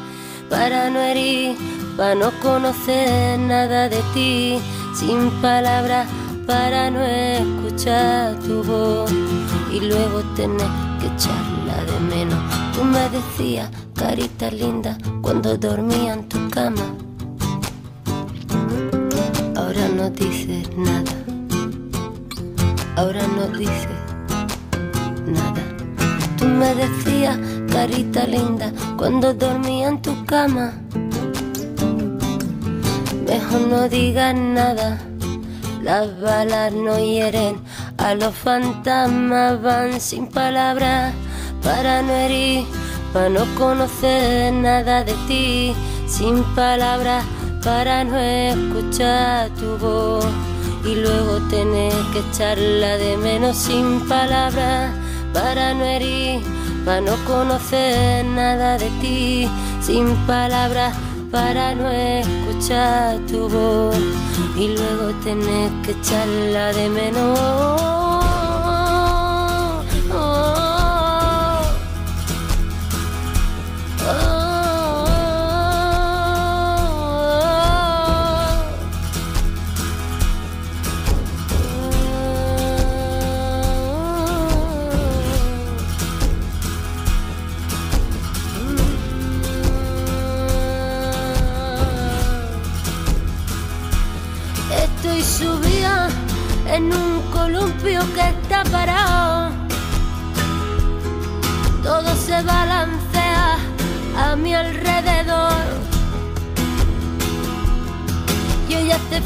para no herir, para no conocer nada de ti, sin palabras para no escuchar tu voz y luego tener que echarla de menos. Tú me decías, carita linda, cuando dormía en tu cama. Ahora no dices nada, ahora no dices nada. Tú me decías, carita linda, cuando dormía en tu cama. Mejor no digas nada, las balas no hieren, a los fantasmas van sin palabras. Para no herir, para no conocer nada de ti, sin palabras. Para no escuchar tu voz y luego tener que echarla de menos sin palabras. Para no herir, para no conocer nada de ti, sin palabras para no escuchar tu voz y luego tener que echarla de menos.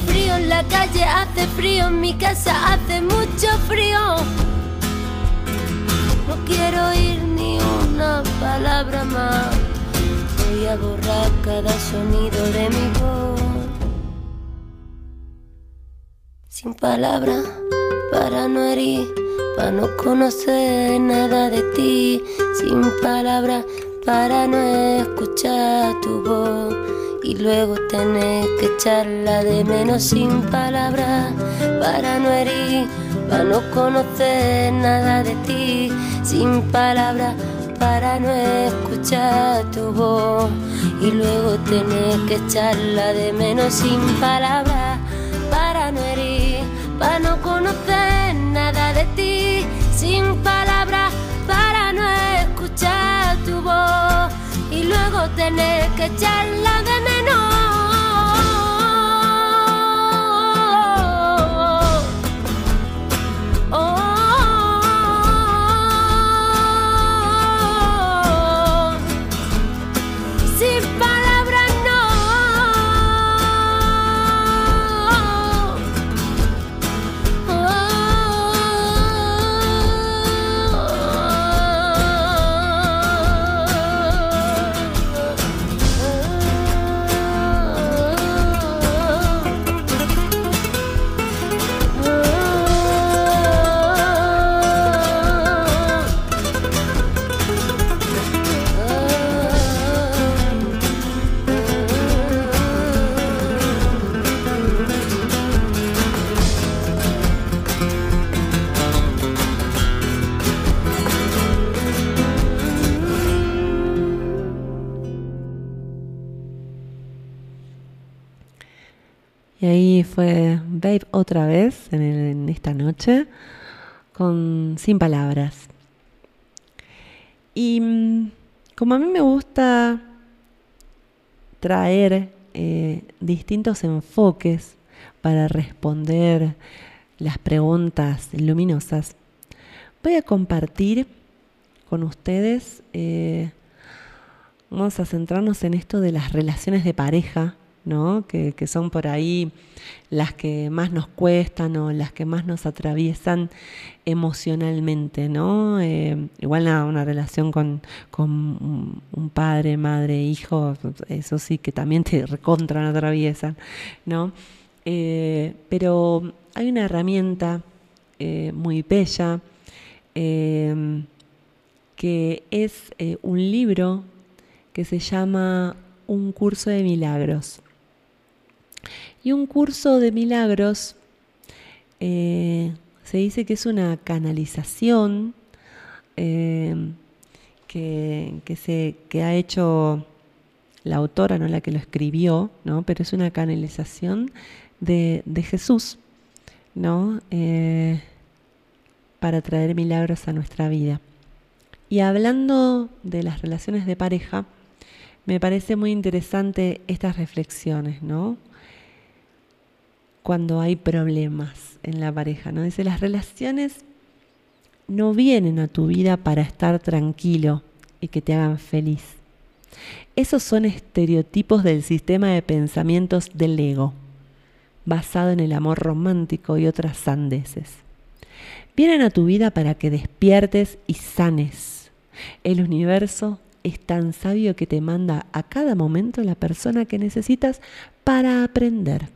Frío en la calle, hace frío en mi casa, hace mucho frío. No quiero oír ni una palabra más. Voy a borrar cada sonido de mi voz. Sin palabras para no herir, para no conocer nada de ti. Sin palabras para no escuchar tu voz y luego tener que echarla de menos. Sin palabras para no herir, para no conocer nada de ti. Sin palabras para no escuchar tu voz y luego tener que echarla de menos. Sin palabras para no herir, para no conocer nada de ti, sin palabras para no escuchar luego tener que echarla de menos. Otra vez en, esta noche con Sin Palabras. Y mm, como a mí me gusta traer eh, distintos enfoques para responder las preguntas luminosas, voy a compartir con ustedes, eh, vamos a centrarnos en esto de las relaciones de pareja, ¿no? Que, son por ahí las que más nos cuestan o las que más nos atraviesan emocionalmente, ¿no? Eh, igual nada, una relación con, con un- padre, madre, hijo, eso sí que también te recontra atraviesan, ¿no? Eh, pero hay una herramienta eh, muy bella que es un libro que se llama Un curso de milagros. Y un curso de milagros eh, se dice que es una canalización eh, que, que se, que ha hecho la autora, no la que lo escribió, ¿no? pero es una canalización de, de Jesús, ¿no? Eh, para traer milagros a nuestra vida. Y hablando de las relaciones de pareja, me parece muy interesante estas reflexiones, ¿no? Cuando hay problemas en la pareja, ¿no? Dice, las relaciones no vienen a tu vida para estar tranquilo y que te hagan feliz. Esos son estereotipos del sistema de pensamientos del ego, basado en el amor romántico y otras sandeces. Vienen a tu vida para que despiertes y sanes. El universo es tan sabio que te manda a cada momento la persona que necesitas para aprender,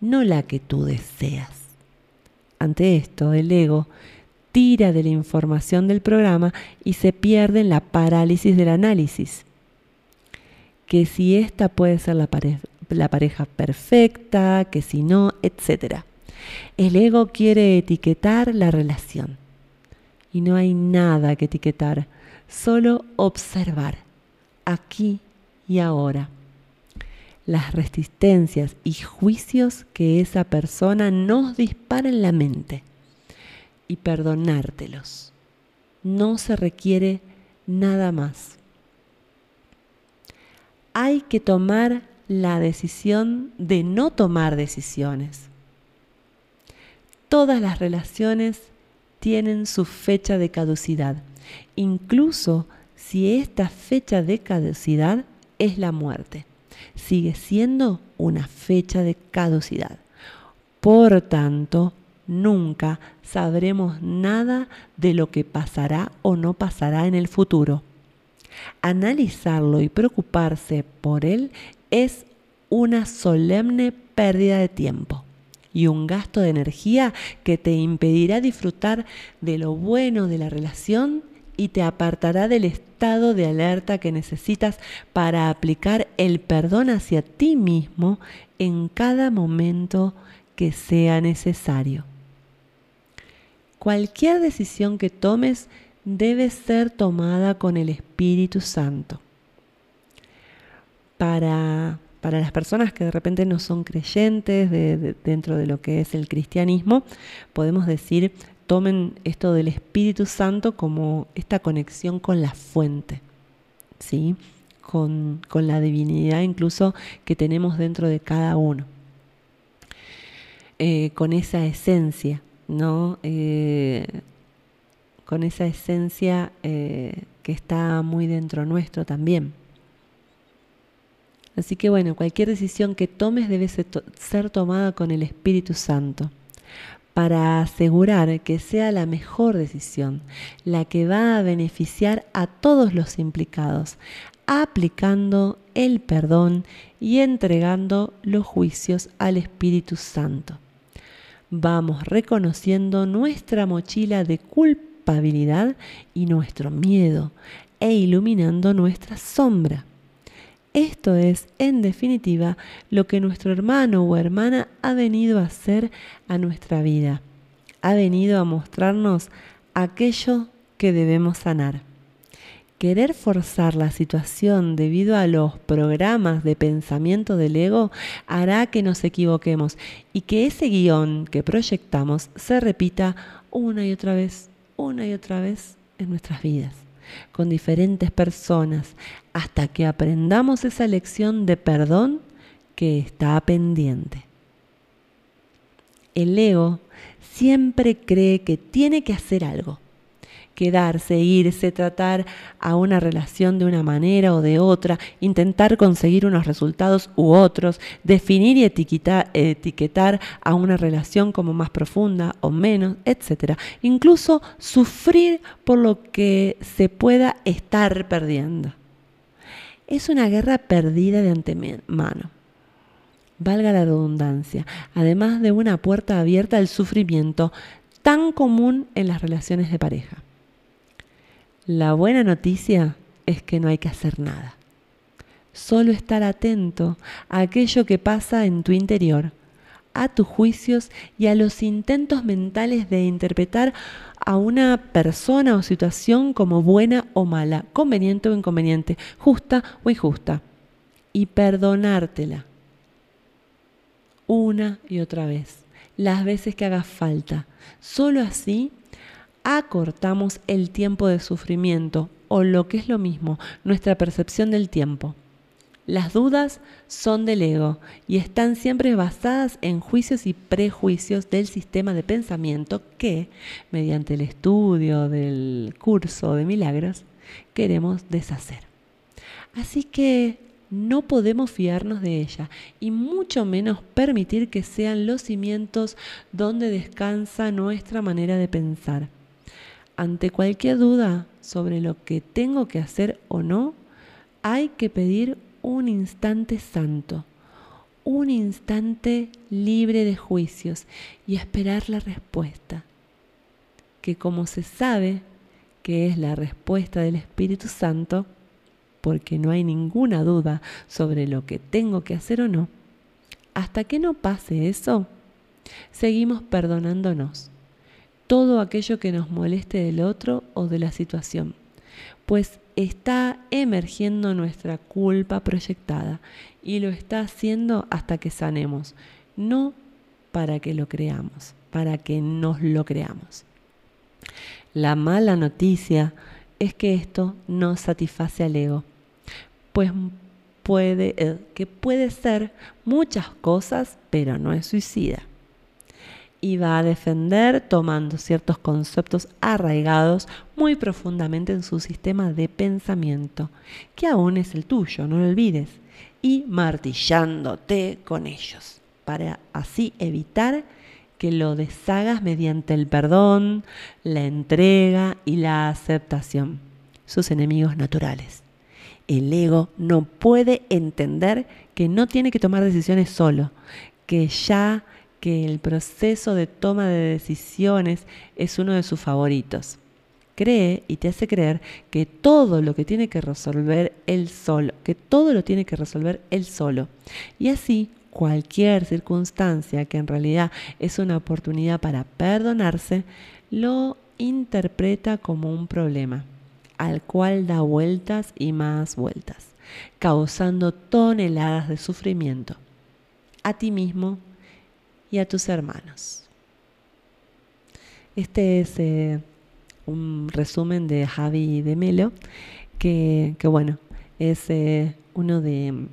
no la que tú deseas. Ante esto, el ego tira de la información del programa y se pierde en la parálisis del análisis. Que si esta puede ser la, pareja perfecta, que si no, etc. El ego quiere etiquetar la relación. Y no hay nada que etiquetar, solo observar, aquí y ahora. Las resistencias y juicios que esa persona nos dispara en la mente y perdonártelos. No se requiere nada más. Hay que tomar la decisión de no tomar decisiones. Todas las relaciones tienen su fecha de caducidad, incluso si esta fecha de caducidad es la muerte. Sigue siendo una fecha de caducidad. Por tanto, nunca sabremos nada de lo que pasará o no pasará en el futuro. Analizarlo y preocuparse por él es una solemne pérdida de tiempo y un gasto de energía que te impedirá disfrutar de lo bueno de la relación y te apartará del estado de alerta que necesitas para aplicar el perdón hacia ti mismo en cada momento que sea necesario. Cualquier decisión que tomes debe ser tomada con el Espíritu Santo. Para, para las personas que de repente no son creyentes dentro de lo que es el cristianismo, podemos decir, tomen esto del Espíritu Santo como esta conexión con la fuente, ¿sí? con, con la divinidad incluso que tenemos dentro de cada uno, eh, con esa esencia ¿no? Eh, con esa esencia eh, que está muy dentro nuestro también. Así que bueno, cualquier decisión que tomes debe ser tomada con el Espíritu Santo para asegurar que sea la mejor decisión, la que va a beneficiar a todos los implicados, aplicando el perdón y entregando los juicios al Espíritu Santo vamos reconociendo nuestra mochila de culpabilidad y nuestro miedo e iluminando nuestra sombra. Esto es, en definitiva, lo que nuestro hermano o hermana ha venido a hacer a nuestra vida. Ha venido a mostrarnos aquello que debemos sanar. Querer forzar la situación debido a los programas de pensamiento del ego hará que nos equivoquemos y que ese guion que proyectamos se repita una y otra vez, una y otra vez en nuestras vidas, con diferentes personas, hasta que aprendamos esa lección de perdón que está pendiente. El ego siempre cree que tiene que hacer algo quedarse, irse, tratar a una relación de una manera o de otra, intentar conseguir unos resultados u otros, definir y etiquetar, etiquetar a una relación como más profunda o menos, etc. Incluso sufrir por lo que se pueda estar perdiendo. Es una guerra perdida de antemano valga la redundancia, además de una puerta abierta al sufrimiento tan común en las relaciones de pareja. La buena noticia es que no hay que hacer nada. Solo estar atento a aquello que pasa en tu interior, a tus juicios y a los intentos mentales de interpretar a una persona o situación como buena o mala, conveniente o inconveniente, justa o injusta. y perdonártela una y otra vez, las veces que haga falta. Solo así acortamos el tiempo de sufrimiento o lo que es lo mismo, nuestra percepción del tiempo. Las dudas son del ego y están siempre basadas en juicios y prejuicios del sistema de pensamiento que, mediante el estudio del curso de milagros, queremos deshacer. Así que no podemos fiarnos de ella y mucho menos permitir que sean los cimientos donde descansa nuestra manera de pensar. Ante cualquier duda sobre lo que tengo que hacer o no, hay que pedir un instante santo, un instante libre de juicios y esperar la respuesta, que como se sabe que es la respuesta del Espíritu Santo, porque no hay ninguna duda sobre lo que tengo que hacer o no, hasta que no pase eso, seguimos perdonándonos todo aquello que nos moleste del otro o de la situación, pues está emergiendo nuestra culpa proyectada y lo está haciendo hasta que sanemos, no para que lo creamos, para que nos lo creamos. La mala noticia es que esto no satisface al ego, pues puede, eh, que puede ser muchas cosas, pero no es suicida. Y va a defender tomando ciertos conceptos arraigados muy profundamente en su sistema de pensamiento, que aún es el tuyo, no lo olvides, y martillándote con ellos, para así evitar que lo deshagas mediante el perdón, la entrega y la aceptación, sus enemigos naturales. El ego no puede entender que no tiene que tomar decisiones solo, que ya que el proceso de toma de decisiones es uno de sus favoritos. Cree y te hace creer que todo lo que tiene que resolver él solo, que todo lo tiene que resolver él solo. Y así cualquier circunstancia que en realidad es una oportunidad para perdonarse, lo interpreta como un problema, al cual da vueltas y más vueltas, causando toneladas de sufrimiento a ti mismo y a tus hermanos. Este es eh, un resumen de Javi de Melo, que, bueno, es eh, uno de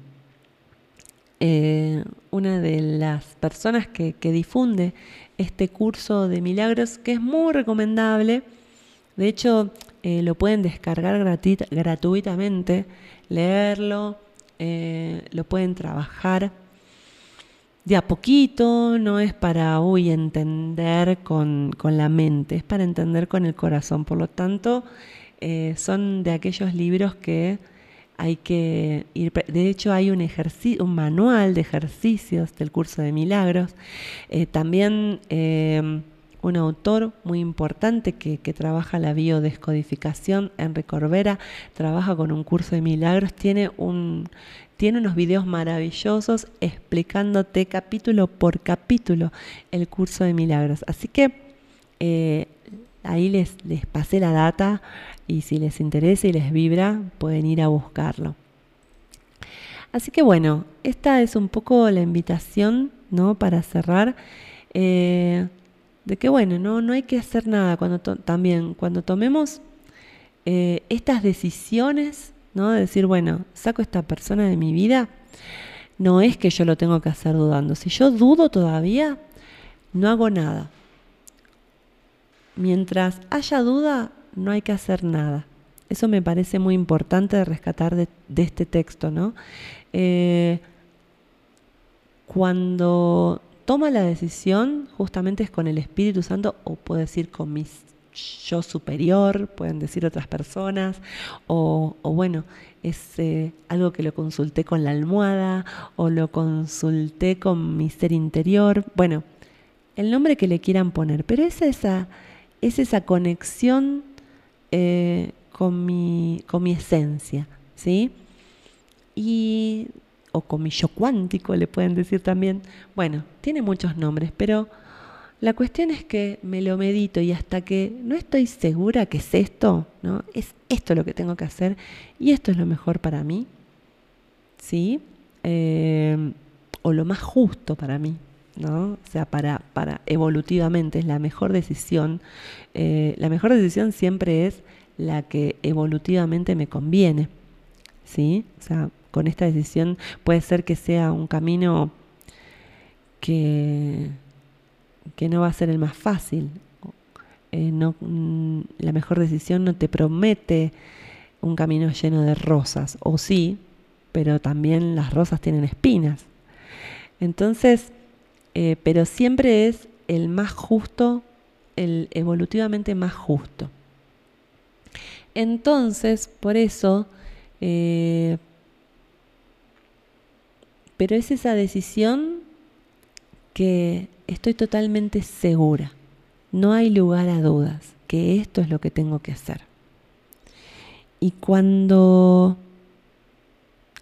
eh, una de las personas que, difunde este curso de milagros, que es muy recomendable. De hecho, lo pueden descargar gratuitamente, leerlo, lo pueden trabajar de a poquito, no es para uy, entender con, con, la mente, es para entender con el corazón. Por lo tanto, son de aquellos libros que hay que ir, de hecho hay un, un manual de ejercicios del curso de milagros, eh, también em, un autor muy importante que, trabaja la biodescodificación, Enrique Corbera, trabaja con un curso de milagros, tiene, un, tiene unos videos maravillosos explicándote capítulo por capítulo el curso de milagros. Así que eh, ahí les, les pasé la data y si les interesa y les vibra, pueden ir a buscarlo. Así que bueno, esta es un poco la invitación, ¿no? Para cerrar, eh, de que bueno, no, no hay que hacer nada cuando también cuando tomemos eh, estas decisiones, ¿no? De decir, bueno, saco esta persona de mi vida, no es que yo lo tengo que hacer dudando. Si yo dudo todavía, no hago nada. Mientras haya duda, no hay que hacer nada. Eso me parece muy importante de rescatar de, este texto, ¿no? Eh, cuando toma la decisión, justamente es con el Espíritu Santo, o puedo decir con mi yo superior, pueden decir otras personas, o, bueno, es eh, algo que lo consulté con la almohada, o lo consulté con mi ser interior, bueno, el nombre que le quieran poner, pero es esa, es esa conexión eh, con, mi, con mi esencia, ¿sí? Y, o con mi yo cuántico, le pueden decir también. Bueno, tiene muchos nombres, pero la cuestión es que me lo medito y hasta que no estoy segura que es esto, ¿no? Es esto lo que tengo que hacer y esto es lo mejor para mí. ¿sí? Eh, o lo más justo para mí, ¿no? O sea, para, para evolutivamente es la mejor decisión. Eh, la mejor decisión siempre es la que evolutivamente me conviene, ¿sí? O sea, con esta decisión puede ser que sea un camino que, que no va a ser el más fácil. Eh, no, mm, la mejor decisión no te promete un camino lleno de rosas, o sí, pero también las rosas tienen espinas. Entonces, eh, pero siempre es el más justo, el evolutivamente más justo. Entonces, por eso, eh, pero es esa decisión que estoy totalmente segura. No hay lugar a dudas que esto es lo que tengo que hacer. Y cuando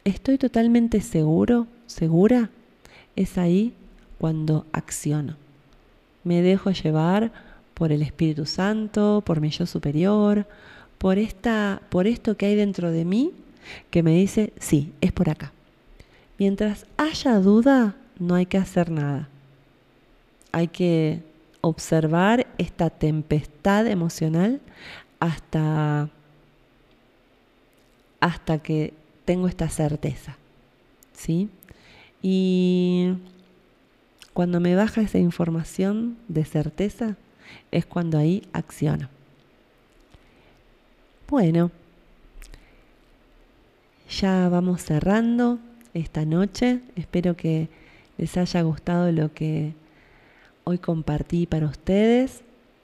estoy totalmente seguro, segura, es ahí cuando acciono. Me dejo llevar por el Espíritu Santo, por mi yo superior, por esta por esto que hay dentro de mí que me dice, "Sí, es por acá." Mientras haya duda, no hay que hacer nada. Hay que observar esta tempestad emocional hasta hasta que tengo esta certeza. ¿Sí? Y cuando me baja esa información de certeza, es cuando ahí acciono. Bueno, ya vamos cerrando esta noche. Espero que les haya gustado lo que hoy compartí para ustedes,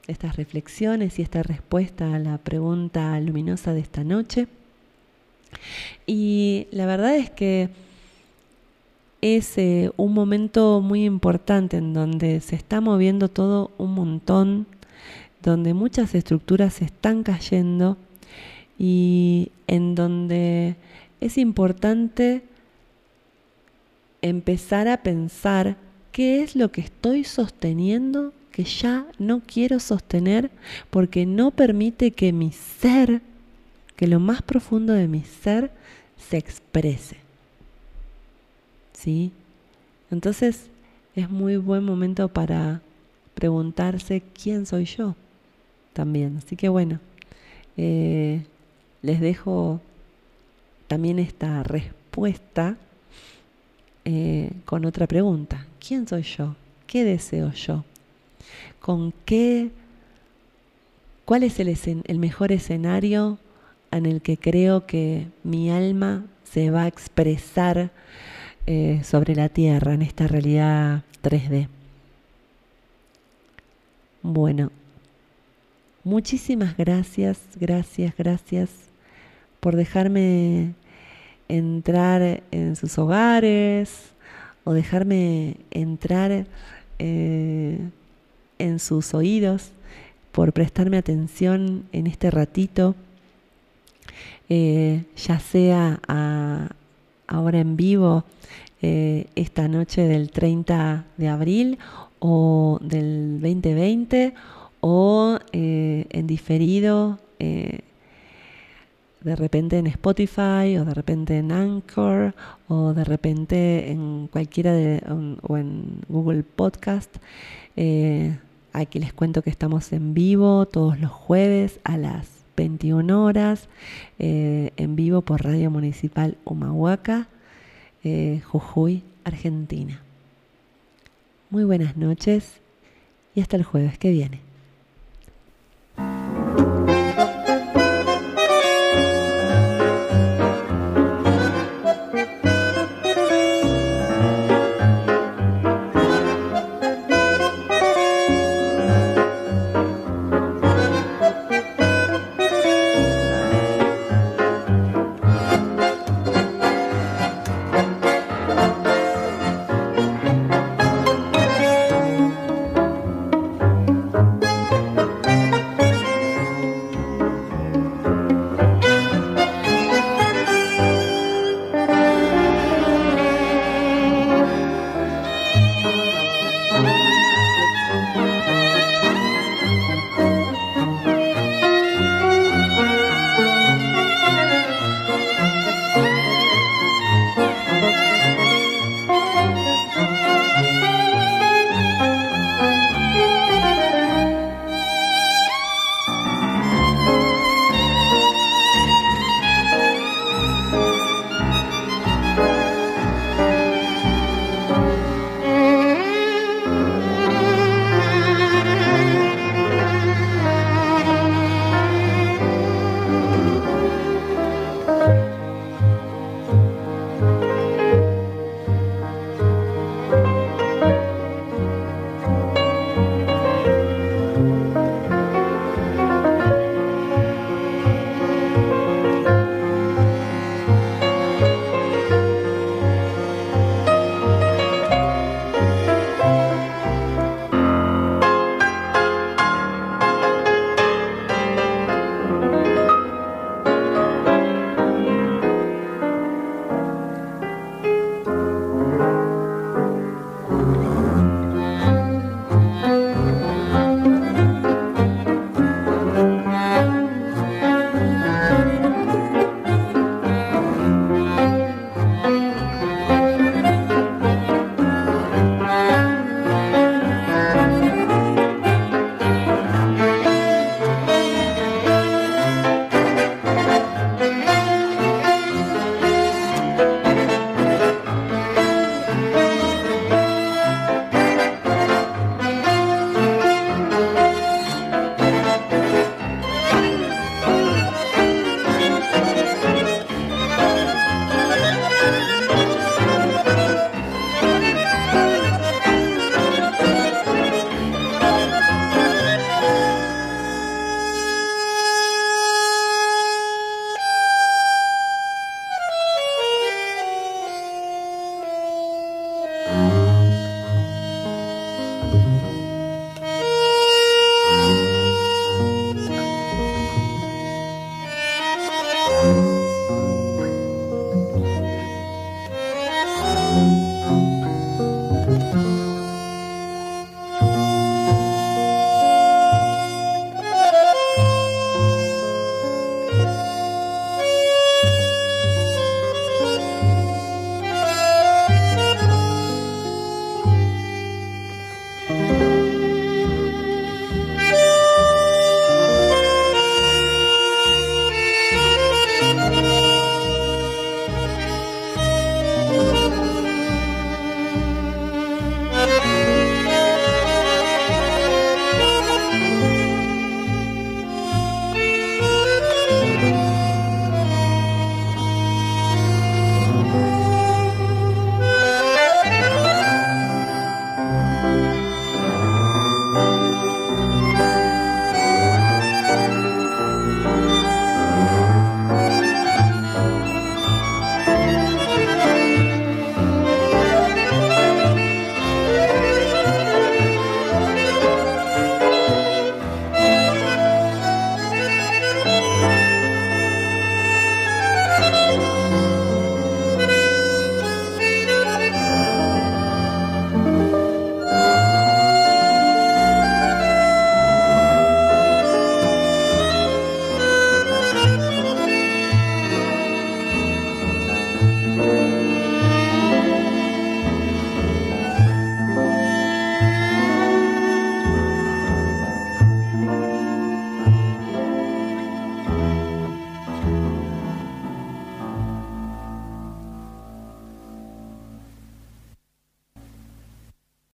estas reflexiones y esta respuesta a la pregunta luminosa de esta noche. Y la verdad es que es eh, un momento muy importante en donde se está moviendo todo un montón, donde muchas estructuras se están cayendo y en donde es importante empezar a pensar qué es lo que estoy sosteniendo que ya no quiero sostener porque no permite que mi ser, que lo más profundo de mi ser se exprese. ¿sí? Entonces es muy buen momento para preguntarse quién soy yo también. Así que bueno, eh, les dejo también esta respuesta eh, con otra pregunta. ¿Quién soy yo? ¿Qué deseo yo? ¿Con qué? ¿Cuál es el, mejor escenario en el que creo que mi alma se va a expresar eh, sobre la Tierra en esta realidad 3D. Bueno, muchísimas gracias, gracias, gracias por dejarme entrar en sus hogares o dejarme entrar eh, en sus oídos, por prestarme atención en este ratito, eh, ya sea ahora en vivo eh, esta noche del 30 de abril o del 2020 o en diferido de repente en Spotify o de repente en Anchor o de repente en cualquiera de o en Google Podcast. aquí les cuento que estamos en vivo todos los jueves a las 21 horas eh, en vivo por Radio Municipal Humahuaca, eh, Jujuy, Argentina. Muy buenas noches y hasta el jueves que viene.